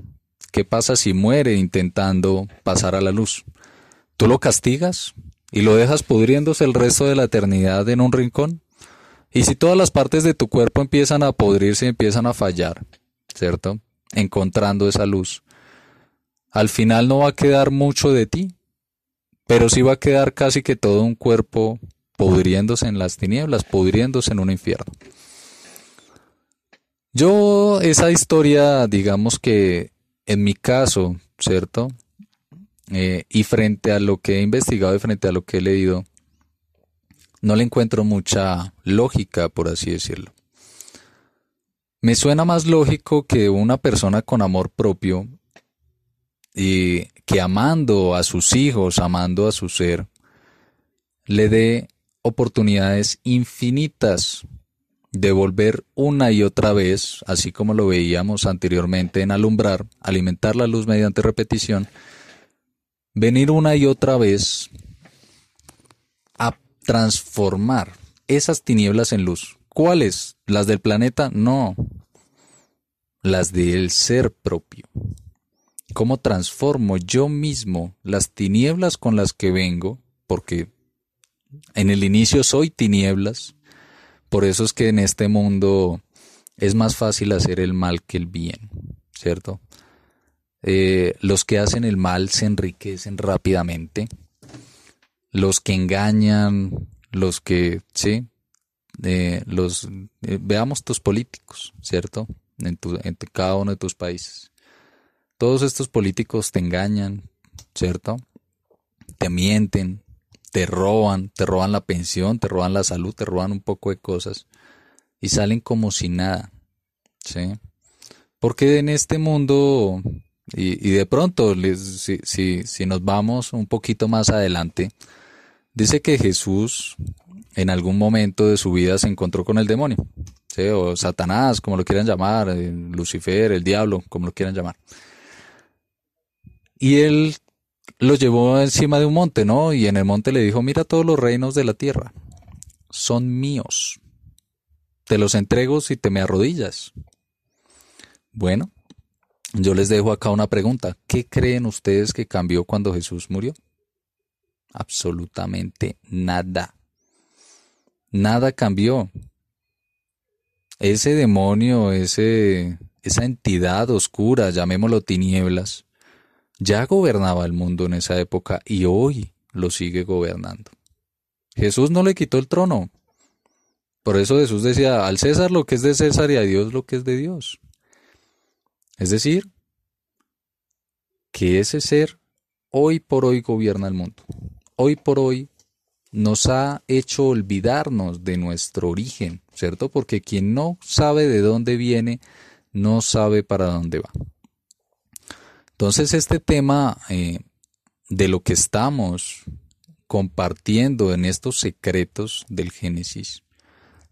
¿Qué pasa si muere intentando pasar a la luz? ¿Tú lo castigas y lo dejas pudriéndose el resto de la eternidad en un rincón? Y si todas las partes de tu cuerpo empiezan a podrirse y empiezan a fallar, ¿cierto? Encontrando esa luz. Al final no va a quedar mucho de ti, pero sí va a quedar casi que todo un cuerpo pudriéndose en las tinieblas, pudriéndose en un infierno. Yo, esa historia, digamos que en mi caso, ¿cierto? Eh, y frente a lo que he investigado y frente a lo que he leído, no le encuentro mucha lógica, por así decirlo. Me suena más lógico que una persona con amor propio y que amando a sus hijos, amando a su ser, le dé oportunidades infinitas de volver una y otra vez, así como lo veíamos anteriormente en alumbrar, alimentar la luz mediante repetición, venir una y otra vez a transformar esas tinieblas en luz. ¿Cuáles? ¿Las del planeta? No. Las del ser propio. ¿Cómo transformo yo mismo las tinieblas con las que vengo? Porque en el inicio soy tinieblas. Por eso es que en este mundo es más fácil hacer el mal que el bien, ¿cierto? Eh, los que hacen el mal se enriquecen rápidamente. Los que engañan, los que, sí, eh, los, eh, veamos tus políticos, ¿cierto? En, tu, en cada uno de tus países. Todos estos políticos te engañan, ¿cierto? Te mienten, te roban, te roban la pensión, te roban la salud, te roban un poco de cosas y salen como si nada, ¿sí? Porque en este mundo y, de pronto, si, si, si nos vamos un poquito más adelante, dice que Jesús en algún momento de su vida se encontró con el demonio, o Satanás, como lo quieran llamar, eh, Lucifer, el diablo, como lo quieran llamar. Y él lo llevó encima de un monte, ¿no? Y en el monte le dijo, mira todos los reinos de la tierra, son míos. Te los entrego si te me arrodillas. Bueno, yo les dejo acá una pregunta. ¿Qué creen ustedes que cambió cuando Jesús murió? Absolutamente nada. Nada cambió. Ese demonio, ese, esa entidad oscura, llamémoslo tinieblas, ya gobernaba el mundo en esa época y hoy lo sigue gobernando. Jesús no le quitó el trono. Por eso Jesús decía, al César lo que es de César y a Dios lo que es de Dios. Es decir, que ese ser hoy por hoy gobierna el mundo. Hoy por hoy nos ha hecho olvidarnos de nuestro origen, ¿cierto? Porque quien no sabe de dónde viene, no sabe para dónde va. Entonces este tema eh, de lo que estamos compartiendo en estos secretos del Génesis,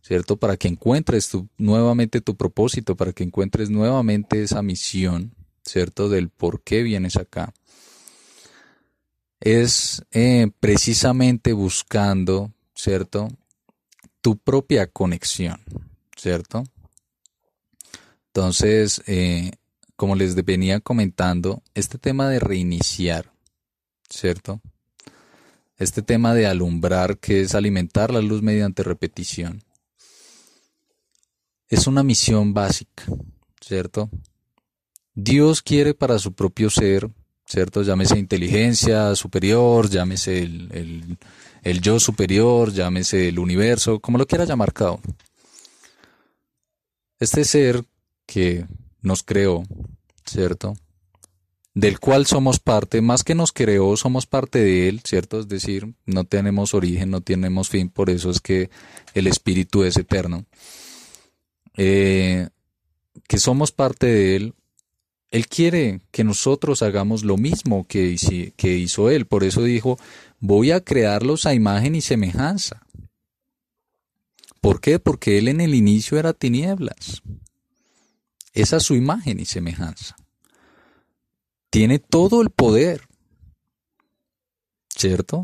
¿cierto? Para que encuentres nuevamente tu propósito, para que encuentres nuevamente esa misión, ¿cierto? Del por qué vienes acá. Es eh, precisamente buscando, ¿cierto? Tu propia conexión, ¿cierto? Entonces, eh, como les venía comentando, este tema de reiniciar, ¿cierto? Este tema de alumbrar, que es alimentar la luz mediante repetición, es una misión básica, ¿cierto? Dios quiere para su propio ser, ¿cierto? Llámese inteligencia superior, llámese el, yo superior, llámese el universo, como lo quiera llamar cada. Este ser que nos creó, ¿cierto? Del cual somos parte, más que nos creó, somos parte de él, ¿cierto? Es decir, no tenemos origen, no tenemos fin, por eso es que el espíritu es eterno. Eh, que somos parte de Él, Él quiere que nosotros hagamos lo mismo que, que hizo Él. Por eso dijo, voy a crearlos a imagen y semejanza. ¿Por qué? Porque Él en el inicio era tinieblas. Es su imagen y semejanza. Tiene todo el poder. ¿Cierto?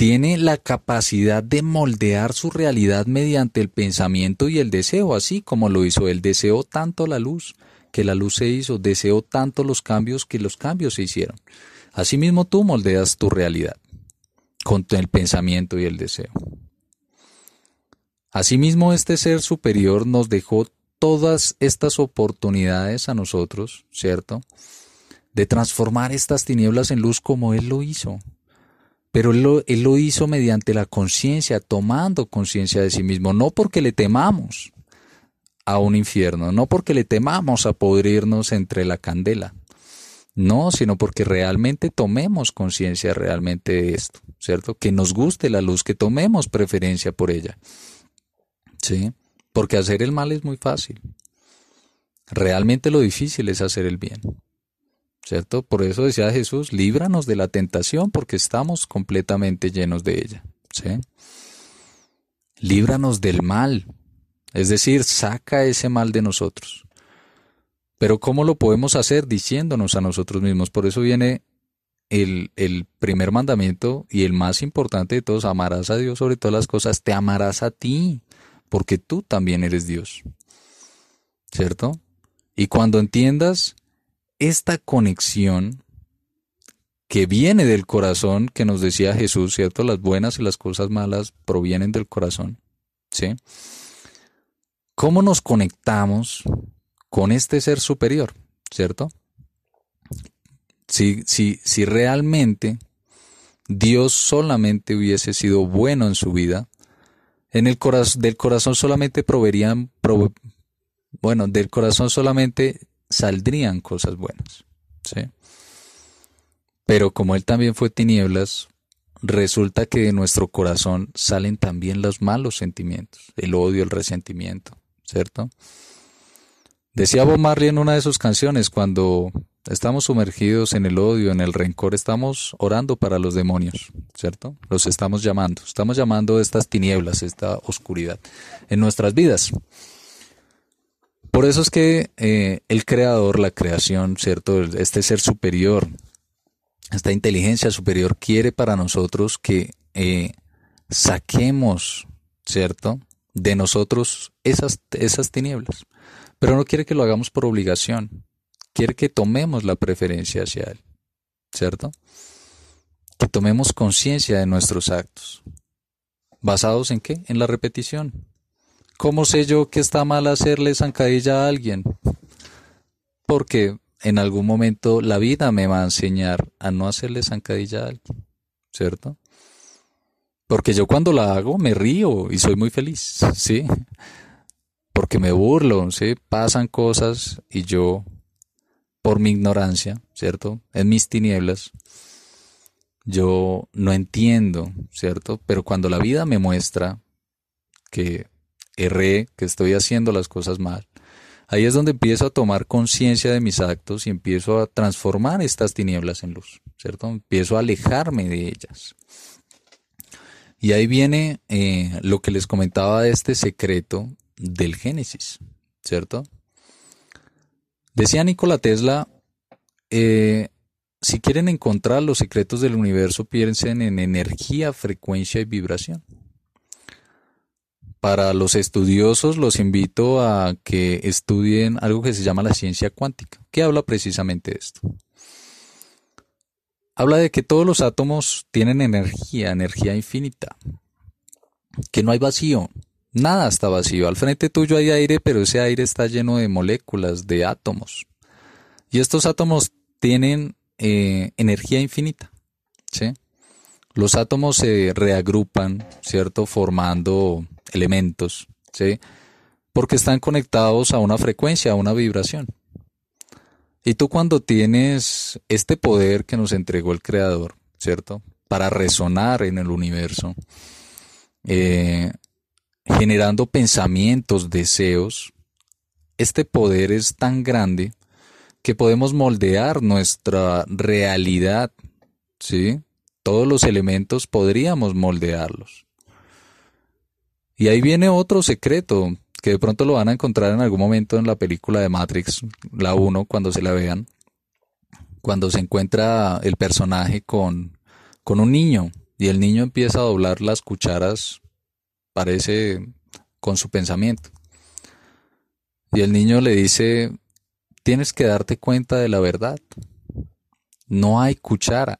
tiene la capacidad de moldear su realidad mediante el pensamiento y el deseo, así como lo hizo él. Deseó tanto la luz que la luz se hizo, deseó tanto los cambios que los cambios se hicieron. Asimismo tú moldeas tu realidad con el pensamiento y el deseo. Asimismo este ser superior nos dejó todas estas oportunidades a nosotros, ¿cierto? De transformar estas tinieblas en luz como Él lo hizo. Pero él lo, hizo mediante la conciencia, tomando conciencia de sí mismo, no porque le temamos a un infierno, no porque le temamos a podrirnos entre la candela, no, sino porque realmente tomemos conciencia realmente de esto, ¿cierto? Que nos guste la luz, que tomemos preferencia por ella. ¿Sí? Porque hacer el mal es muy fácil. Realmente lo difícil es hacer el bien. ¿Cierto? Por eso decía Jesús, líbranos de la tentación porque estamos completamente llenos de ella. ¿Sí? Líbranos del mal. Es decir, saca ese mal de nosotros. Pero ¿cómo lo podemos hacer? Diciéndonos a nosotros mismos. Por eso viene el, el, primer mandamiento y el más importante de todos, amarás a Dios sobre todas las cosas, te amarás a ti, porque tú también eres Dios. ¿Cierto? Y cuando entiendas esta conexión que viene del corazón, que nos decía Jesús, ¿cierto? Las buenas y las cosas malas provienen del corazón. ¿Sí? ¿Cómo nos conectamos con este ser superior, ¿cierto? Si, si, si realmente Dios solamente hubiese sido bueno en su vida, en el corazón, del corazón solamente proveerían, bueno, del corazón solamente saldrían cosas buenas, ¿sí? Pero como Él también fue tinieblas, resulta que de nuestro corazón salen también los malos sentimientos, el odio, el resentimiento, ¿cierto? Decía Bob Marley en una de sus canciones, cuando estamos sumergidos en el odio, en el rencor, estamos orando para los demonios, ¿cierto? Los estamos llamando, estamos llamando estas tinieblas, esta oscuridad en nuestras vidas. Por eso es que eh, el creador, la creación, ¿cierto? Este ser superior, esta inteligencia superior quiere para nosotros que eh, saquemos, ¿cierto? De nosotros esas, esas tinieblas. Pero no quiere que lo hagamos por obligación. Quiere que tomemos la preferencia hacia Él. ¿Cierto? Que tomemos conciencia de nuestros actos. ¿Basados en qué? En la repetición. ¿Cómo sé yo que está mal hacerle zancadilla a alguien? Porque en algún momento la vida me va a enseñar a no hacerle zancadilla a alguien. ¿Cierto? Porque yo cuando la hago me río y soy muy feliz, ¿sí? porque me burlo, ¿sí? Pasan cosas y yo, por mi ignorancia, ¿cierto? En mis tinieblas, yo no entiendo, ¿cierto? Pero cuando la vida me muestra que erré, que estoy haciendo las cosas mal, ahí es donde empiezo a tomar conciencia de mis actos y empiezo a transformar estas tinieblas en luz, ¿cierto? Empiezo a alejarme de ellas. Y ahí viene eh, lo que les comentaba de este secreto del Génesis, ¿cierto? Decía Nikola Tesla, eh, si quieren encontrar los secretos del universo, piensen en energía, frecuencia y vibración. Para los estudiosos los invito a que estudien algo que se llama la ciencia cuántica, que habla precisamente de esto. Habla de que todos los átomos tienen energía, energía infinita, que no hay vacío, Nada está vacío. Al frente tuyo hay aire, pero ese aire está lleno de moléculas, de átomos. Y estos átomos tienen eh, energía infinita. ¿sí? Los átomos se reagrupan, ¿cierto? Formando elementos, ¿sí? Porque están conectados a una frecuencia, a una vibración. Y tú cuando tienes este poder que nos entregó el Creador, ¿cierto? Para resonar en el universo, eh, generando pensamientos, deseos, este poder es tan grande que podemos moldear nuestra realidad, ¿sí? Todos los elementos podríamos moldearlos. Y ahí viene otro secreto, que de pronto lo van a encontrar en algún momento en la película de Matrix, la 1, cuando se la vean, cuando se encuentra el personaje con, con un niño y el niño empieza a doblar las cucharas parece con su pensamiento. Y el niño le dice, tienes que darte cuenta de la verdad. No hay cuchara.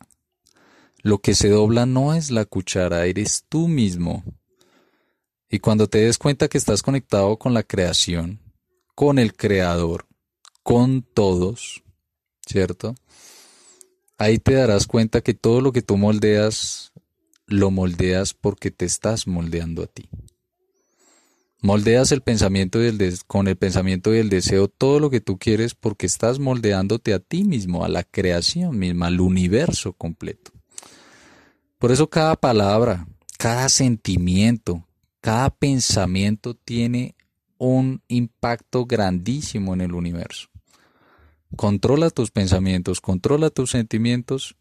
Lo que se dobla no es la cuchara, eres tú mismo. Y cuando te des cuenta que estás conectado con la creación, con el creador, con todos, ¿cierto? Ahí te darás cuenta que todo lo que tú moldeas lo moldeas porque te estás moldeando a ti. Moldeas el pensamiento y el con el pensamiento y el deseo todo lo que tú quieres porque estás moldeándote a ti mismo, a la creación misma, al universo completo. Por eso cada palabra, cada sentimiento, cada pensamiento tiene un impacto grandísimo en el universo. Controla tus pensamientos, controla tus sentimientos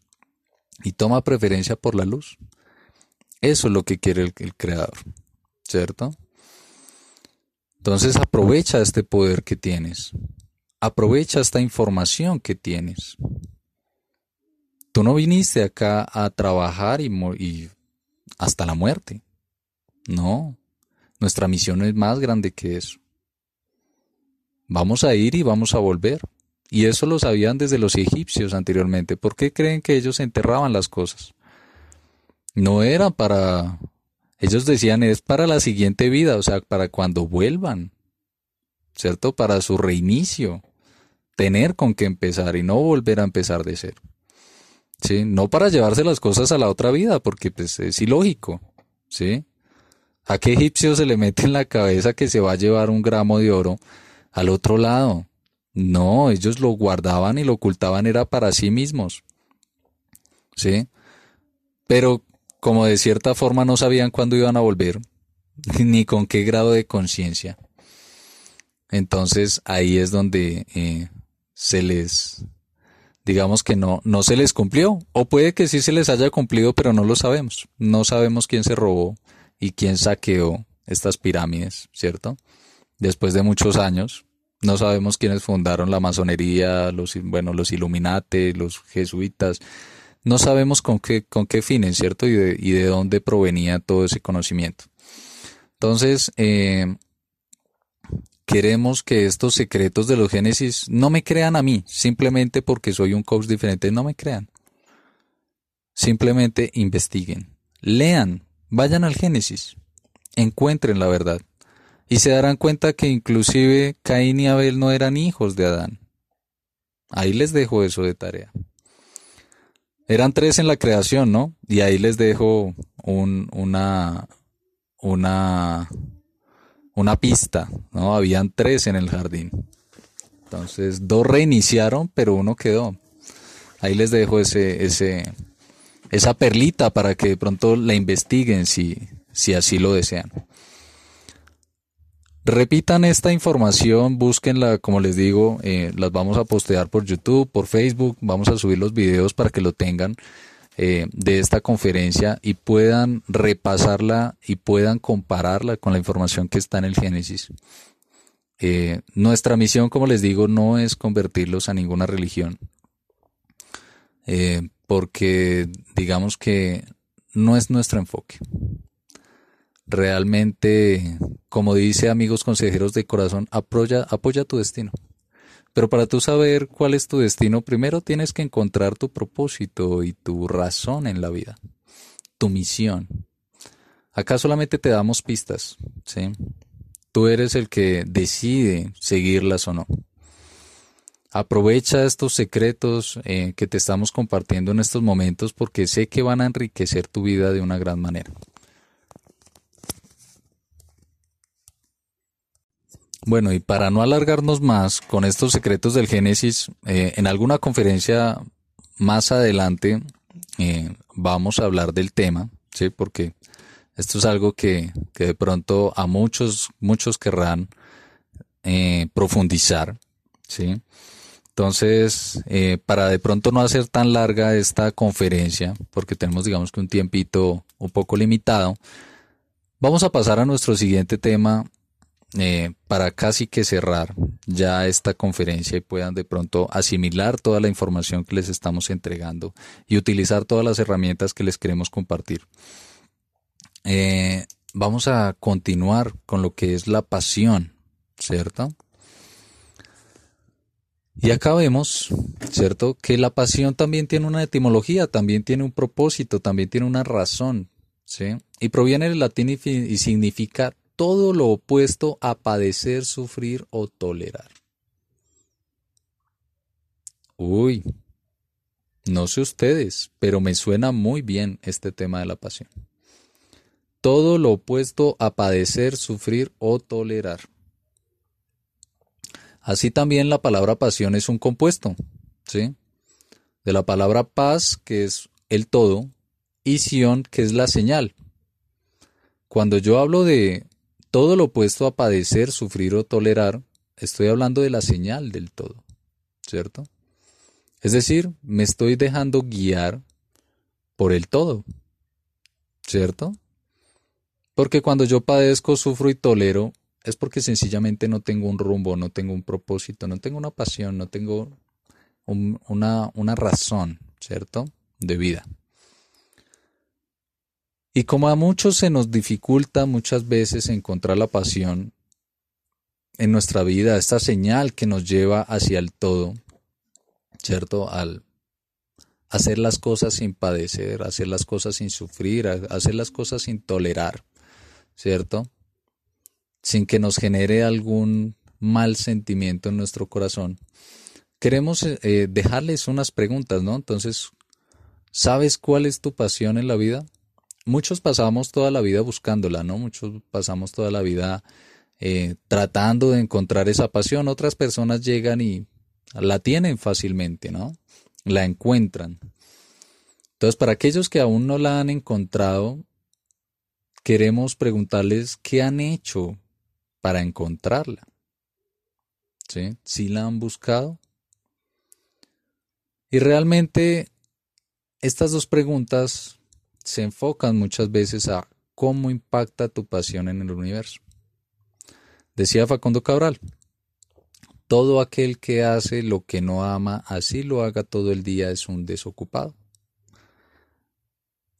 y toma preferencia por la luz. Eso es lo que quiere el, creador, ¿cierto? Entonces aprovecha este poder que tienes. Aprovecha esta información que tienes. Tú no viniste acá a trabajar y, y hasta la muerte. No, nuestra misión es más grande que eso. Vamos a ir y vamos a volver. Y eso lo sabían desde los egipcios anteriormente. ¿Por qué creen que ellos enterraban las cosas? No era para ellos decían es para la siguiente vida, o sea, para cuando vuelvan, ¿cierto? Para su reinicio, tener con qué empezar y no volver a empezar de cero. ¿Sí? No para llevarse las cosas a la otra vida, porque pues es ilógico, ¿sí? ¿A qué egipcio se le mete en la cabeza que se va a llevar un gramo de oro al otro lado? No, ellos lo guardaban y lo ocultaban era para sí mismos. ¿Sí? Pero como de cierta forma no sabían cuándo iban a volver, ni con qué grado de conciencia. Entonces ahí es donde eh, se les, digamos que no, no se les cumplió, o puede que sí se les haya cumplido, pero no lo sabemos. No sabemos quién se robó y quién saqueó estas pirámides, ¿cierto? Después de muchos años, no sabemos quiénes fundaron la masonería, los, bueno, los Illuminati, los jesuitas, no sabemos con qué, con qué fines, ¿cierto? Y de, y de dónde provenía todo ese conocimiento. Entonces, eh, queremos que estos secretos de los Génesis no me crean a mí, simplemente porque soy un coach diferente, no me crean. Simplemente investiguen, lean, vayan al Génesis, encuentren la verdad. Y se darán cuenta que inclusive Caín y Abel no eran hijos de Adán. Ahí les dejo eso de tarea. Eran tres en la creación, ¿no? Y ahí les dejo un, una, una, una pista, ¿no? Habían tres en el jardín. Entonces, dos reiniciaron, pero uno quedó. Ahí les dejo ese, ese, esa perlita para que de pronto la investiguen si, si así lo desean. Repitan esta información, búsquenla, como les digo, eh, las vamos a postear por YouTube, por Facebook, vamos a subir los videos para que lo tengan eh, de esta conferencia y puedan repasarla y puedan compararla con la información que está en el Génesis. Eh, nuestra misión, como les digo, no es convertirlos a ninguna religión, porque digamos que no es nuestro enfoque realmente, como dice amigos consejeros de corazón, apoya, apoya tu destino. Pero para tú saber cuál es tu destino, primero tienes que encontrar tu propósito y tu razón en la vida, tu misión. Acá solamente te damos pistas, ¿sí? Tú eres el que decide seguirlas o no. Aprovecha estos secretos eh, que te estamos compartiendo en estos momentos porque sé que van a enriquecer tu vida de una gran manera. Bueno, y para no alargarnos más con estos secretos del Génesis, eh, en alguna conferencia más adelante eh, vamos a hablar del tema, ¿sí? Porque esto es algo que, que de pronto a muchos, muchos querrán eh, profundizar, ¿sí? Entonces, para de pronto no hacer tan larga esta conferencia, porque tenemos digamos que un tiempito un poco limitado, vamos a pasar a nuestro siguiente tema eh, para casi que cerrar ya esta conferencia y puedan de pronto asimilar toda la información que les estamos entregando y utilizar todas las herramientas que les queremos compartir. Eh, vamos a continuar con lo que es la pasión, ¿cierto? Y acá vemos, ¿cierto? Que la pasión también tiene una etimología, también tiene un propósito, también tiene una razón, ¿sí? Y proviene del latín y significa todo lo opuesto a padecer, sufrir o tolerar. Uy, no sé ustedes, pero me suena muy bien este tema de la pasión. todo lo opuesto a padecer, sufrir o tolerar. Así también la palabra pasión es un compuesto, ¿sí? De la palabra paz, que es el todo, y sion, que es la señal. Cuando yo hablo de todo lo opuesto a padecer, sufrir o tolerar, estoy hablando de la señal del todo, ¿cierto? Es decir, me estoy dejando guiar por el todo, ¿cierto? Porque cuando yo padezco, sufro y tolero, es porque sencillamente no tengo un rumbo, no tengo un propósito, no tengo una pasión, no tengo una, una razón, ¿cierto? De vida. Y como a muchos se nos dificulta muchas veces encontrar la pasión en nuestra vida, esta señal que nos lleva hacia el todo, ¿cierto? Al hacer las cosas sin padecer, hacer las cosas sin sufrir, hacer las cosas sin tolerar, ¿cierto? Sin que nos genere algún mal sentimiento en nuestro corazón. Queremos eh, dejarles unas preguntas, ¿no? Entonces, ¿sabes cuál es tu pasión en la vida? Muchos pasamos toda la vida buscándola, ¿no? Muchos pasamos toda la vida eh, tratando de encontrar esa pasión. Otras personas llegan y la tienen fácilmente, ¿no? La encuentran. Entonces, para aquellos que aún no la han encontrado, queremos preguntarles qué han hecho para encontrarla. ¿Sí? ¿Sí la han buscado? Y realmente estas dos preguntas se enfocan muchas veces a cómo impacta tu pasión en el universo. Decía Facundo Cabral, todo aquel que hace lo que no ama, así lo haga todo el día, es un desocupado.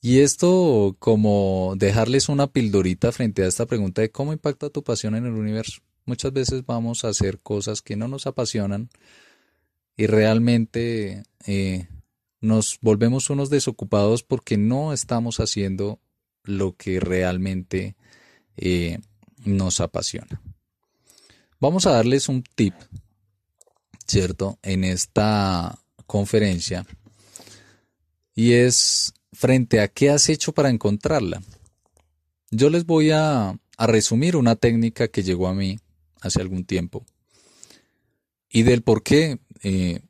Y esto como dejarles una pildorita frente a esta pregunta de cómo impacta tu pasión en el universo. Muchas veces vamos a hacer cosas que no nos apasionan y realmente eh, nos volvemos unos desocupados porque no estamos haciendo lo que realmente eh, nos apasiona. Vamos a darles un tip, ¿cierto? En esta conferencia. Y es frente a qué has hecho para encontrarla. Yo les voy a, resumir una técnica que llegó a mí hace algún tiempo y del por qué eh,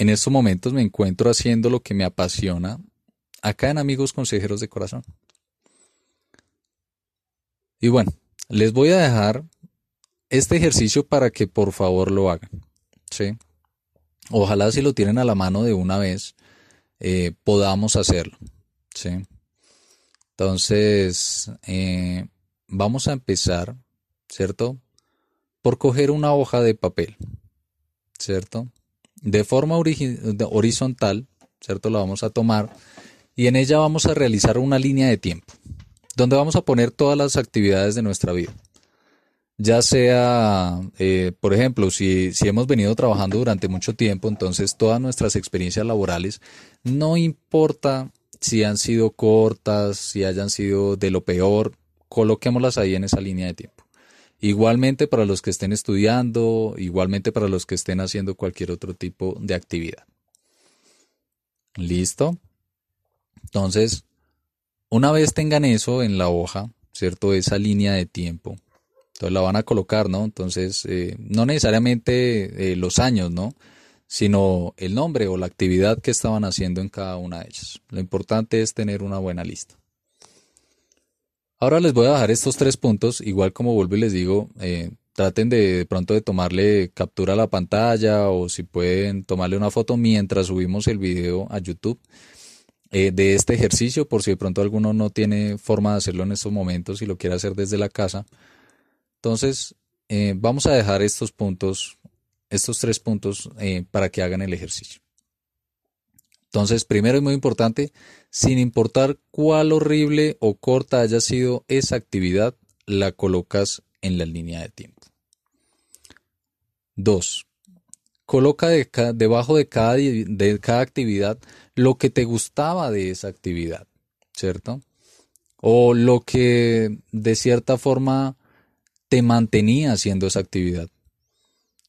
en estos momentos me encuentro haciendo lo que me apasiona acá en Amigos Consejeros de Corazón. Y bueno, les voy a dejar este ejercicio para que por favor lo hagan. ¿sí? Ojalá si lo tienen a la mano de una vez, eh, podamos hacerlo. ¿sí? Entonces, eh, vamos a empezar, ¿cierto? Por coger una hoja de papel, ¿cierto? De forma horizontal, ¿cierto? La vamos a tomar y en ella vamos a realizar una línea de tiempo, donde vamos a poner todas las actividades de nuestra vida ya sea, eh, por ejemplo, si, si hemos venido trabajando durante mucho tiempo, entonces todas nuestras experiencias laborales, no importa si han sido cortas, si hayan sido de lo peor, coloquémoslas ahí en esa línea de tiempo. Igualmente para los que estén estudiando, igualmente para los que estén haciendo cualquier otro tipo de actividad. ¿Listo? Entonces, una vez tengan eso en la hoja, ¿cierto? Esa línea de tiempo, entonces la van a colocar, ¿no? Entonces, eh, no necesariamente eh, los años, ¿no? Sino el nombre o la actividad que estaban haciendo en cada una de ellas. Lo importante es tener una buena lista. Ahora les voy a dejar estos tres puntos, igual como vuelvo y les digo, eh, traten de, de, pronto de tomarle captura a la pantalla o si pueden tomarle una foto mientras subimos el video a YouTube de este ejercicio, por si de pronto alguno no tiene forma de hacerlo en estos momentos y lo quiere hacer desde la casa entonces, eh, vamos a dejar estos puntos, estos tres puntos eh, para que hagan el ejercicio. Entonces, primero y muy importante, sin importar cuál horrible o corta haya sido esa actividad, la colocas en la línea de tiempo. Dos, coloca debajo de cada, de cada actividad lo que te gustaba de esa actividad, ¿cierto? O lo que de cierta forma te mantenía haciendo esa actividad.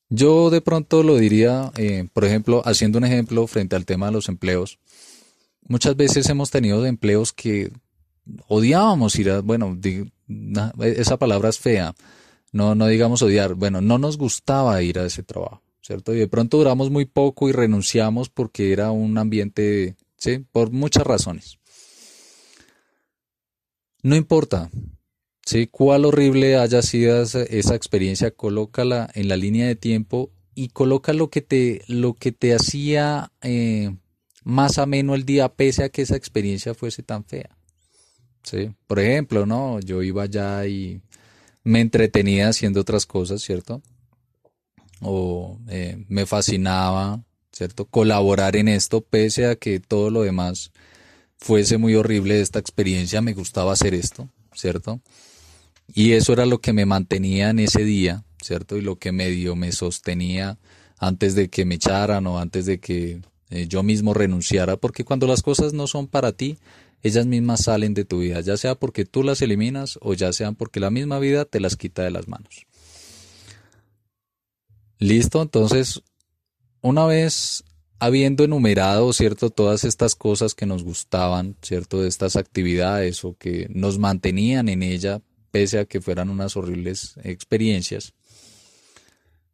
Yo de pronto lo diría, eh, por ejemplo, haciendo un ejemplo frente al tema de los empleos. Muchas veces hemos tenido empleos que odiábamos ir a, bueno, esa palabra es fea, no, no digamos odiar, bueno, no nos gustaba ir a ese trabajo, ¿cierto? Y de pronto duramos muy poco y renunciamos porque era un ambiente, ¿sí? Por muchas razones. No importa, ¿sí? Cuál horrible haya sido esa, experiencia, colócala en la línea de tiempo y coloca lo que te, lo que te hacía eh, más ameno el día, pese a que esa experiencia fuese tan fea. ¿sí? Por ejemplo, ¿no? Yo iba allá y me entretenía haciendo otras cosas, ¿cierto? O eh, me fascinaba, ¿cierto? Colaborar en esto, pese a que todo lo demás fuese muy horrible esta experiencia, me gustaba hacer esto, ¿cierto? Y eso era lo que me mantenía en ese día, ¿cierto? Y lo que medio me sostenía antes de que me echaran o antes de que eh, yo mismo renunciara, porque cuando las cosas no son para ti, ellas mismas salen de tu vida, ya sea porque tú las eliminas o ya sea porque la misma vida te las quita de las manos. Listo, entonces, una vez habiendo enumerado, ¿cierto? Todas estas cosas que nos gustaban, ¿cierto? De estas actividades o que nos mantenían en ella, pese a que fueran unas horribles experiencias,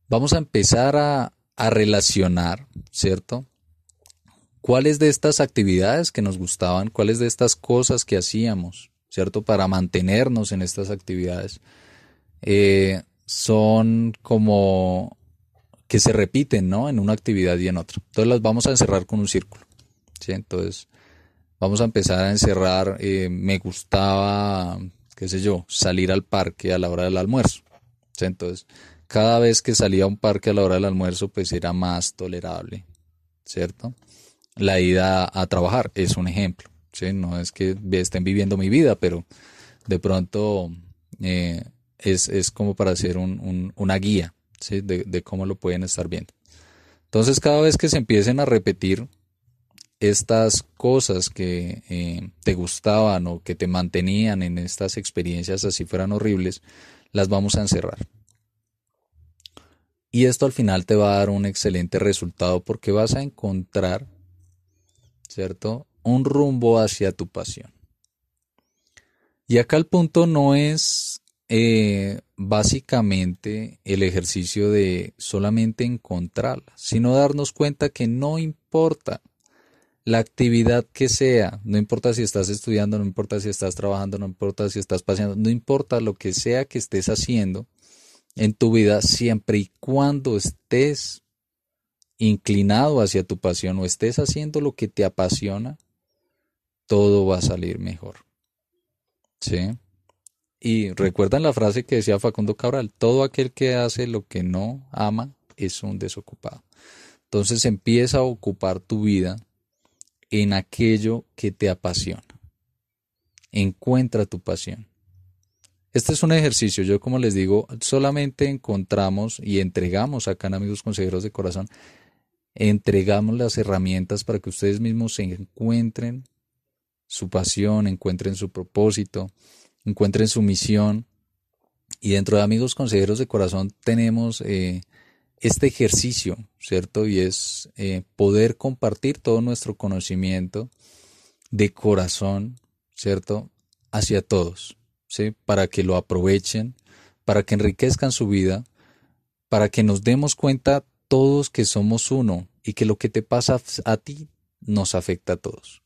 vamos a empezar a, a relacionar, ¿cierto? Cuáles de estas actividades que nos gustaban, cuáles de estas cosas que hacíamos, ¿cierto? Para mantenernos en estas actividades, eh, son como que se repiten, ¿no? En una actividad y en otra. Entonces las vamos a encerrar con un círculo, ¿sí? Entonces vamos a empezar a encerrar, eh, me gustaba, qué sé yo, salir al parque a la hora del almuerzo, ¿sí? Entonces cada vez que salía a un parque a la hora del almuerzo, pues era más tolerable, ¿cierto? La ida a trabajar, es un ejemplo. ¿sí? No es que estén viviendo mi vida, pero de pronto eh, es, como para hacer una guía ¿sí? de, cómo lo pueden estar viendo. Entonces, cada vez que se empiecen a repetir estas cosas que eh, te gustaban o que te mantenían en estas experiencias así fueran horribles, las vamos a encerrar. Y esto al final te va a dar un excelente resultado porque vas a encontrar ¿cierto? Un rumbo hacia tu pasión. Y acá el punto no es eh, básicamente el ejercicio de solamente encontrarla, sino darnos cuenta que no importa la actividad que sea, no importa si estás estudiando, no importa si estás trabajando, no importa si estás paseando, no importa lo que sea que estés haciendo en tu vida, siempre y cuando estés inclinado hacia tu pasión o estés haciendo lo que te apasiona, todo va a salir mejor. ¿Sí? Y recuerdan la frase que decía Facundo Cabral, todo aquel que hace lo que no ama es un desocupado. Entonces empieza a ocupar tu vida en aquello que te apasiona. Encuentra tu pasión. Este es un ejercicio, yo como les digo, solamente encontramos y entregamos acá en Amigos Consejeros de Corazón entregamos las herramientas para que ustedes mismos se encuentren su pasión, encuentren su propósito, encuentren su misión. Y dentro de Amigos Consejeros de Corazón tenemos eh, este ejercicio, ¿cierto? Y es eh, poder compartir todo nuestro conocimiento de corazón, ¿cierto? Hacia todos, ¿sí? Para que lo aprovechen, para que enriquezcan su vida, para que nos demos cuenta todos que somos uno y que lo que te pasa a ti nos afecta a todos.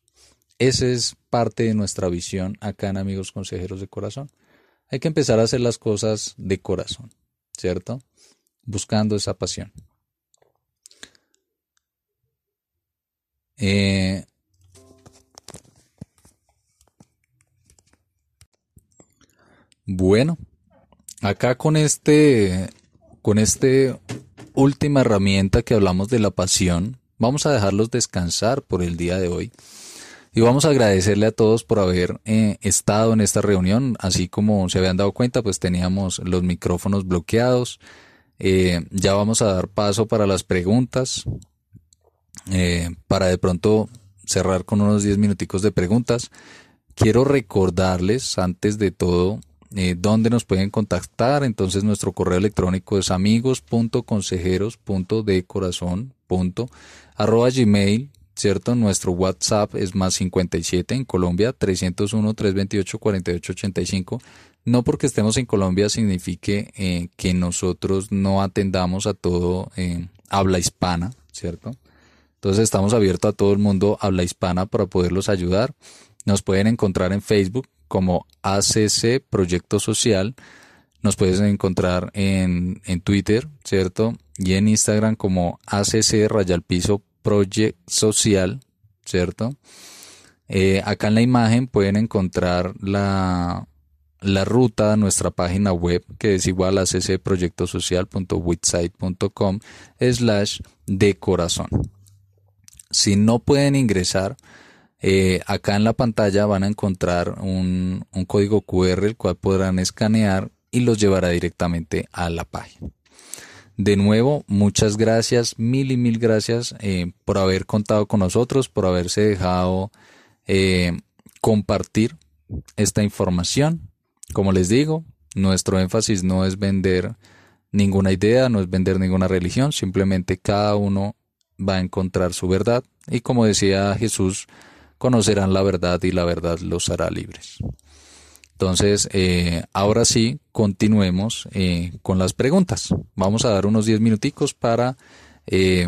Esa es parte de nuestra visión acá en Amigos Consejeros de Corazón. Hay que empezar a hacer las cosas de corazón, ¿cierto? Buscando esa pasión. Eh, bueno, acá con este, con este última herramienta que hablamos de la pasión, vamos a dejarlos descansar por el día de hoy. Y vamos a agradecerle a todos por haber eh, estado en esta reunión. Así como se habían dado cuenta, pues teníamos los micrófonos bloqueados. Eh, ya vamos a dar paso para las preguntas. Eh, para de pronto cerrar con unos 10 minuticos de preguntas. Quiero recordarles antes de todo eh, dónde nos pueden contactar. Entonces nuestro correo electrónico es amigos.consejeros.decorazón.arroba gmail, ¿cierto? Nuestro WhatsApp es más 57 en Colombia, 301-328-4885. No porque estemos en Colombia signifique eh, que nosotros no atendamos a todo eh, habla hispana, ¿cierto? Entonces estamos abiertos a todo el mundo habla hispana para poderlos ayudar. Nos pueden encontrar en Facebook como ACC Proyecto Social. Nos puedes encontrar en, en Twitter, ¿cierto? Y en Instagram como ACC Rayal Piso Project Social, ¿cierto? Eh, acá en la imagen pueden encontrar la, la ruta a nuestra página web que es igual a ccproyectosocial.witsite.com slash de corazón. Si no pueden ingresar, eh, acá en la pantalla van a encontrar un, código QR el cual podrán escanear y los llevará directamente a la página. De nuevo, muchas gracias, mil y mil gracias eh, por haber contado con nosotros, por haberse dejado eh, compartir esta información. Como les digo, nuestro énfasis no es vender ninguna idea, no es vender ninguna religión, simplemente cada uno va a encontrar su verdad y como decía Jesús, conocerán la verdad y la verdad los hará libres. Entonces, eh, ahora sí, continuemos eh, con las preguntas. Vamos a dar unos 10 minuticos para eh,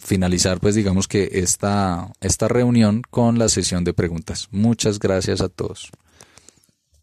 finalizar, pues digamos que esta, esta reunión con la sesión de preguntas. Muchas gracias a todos.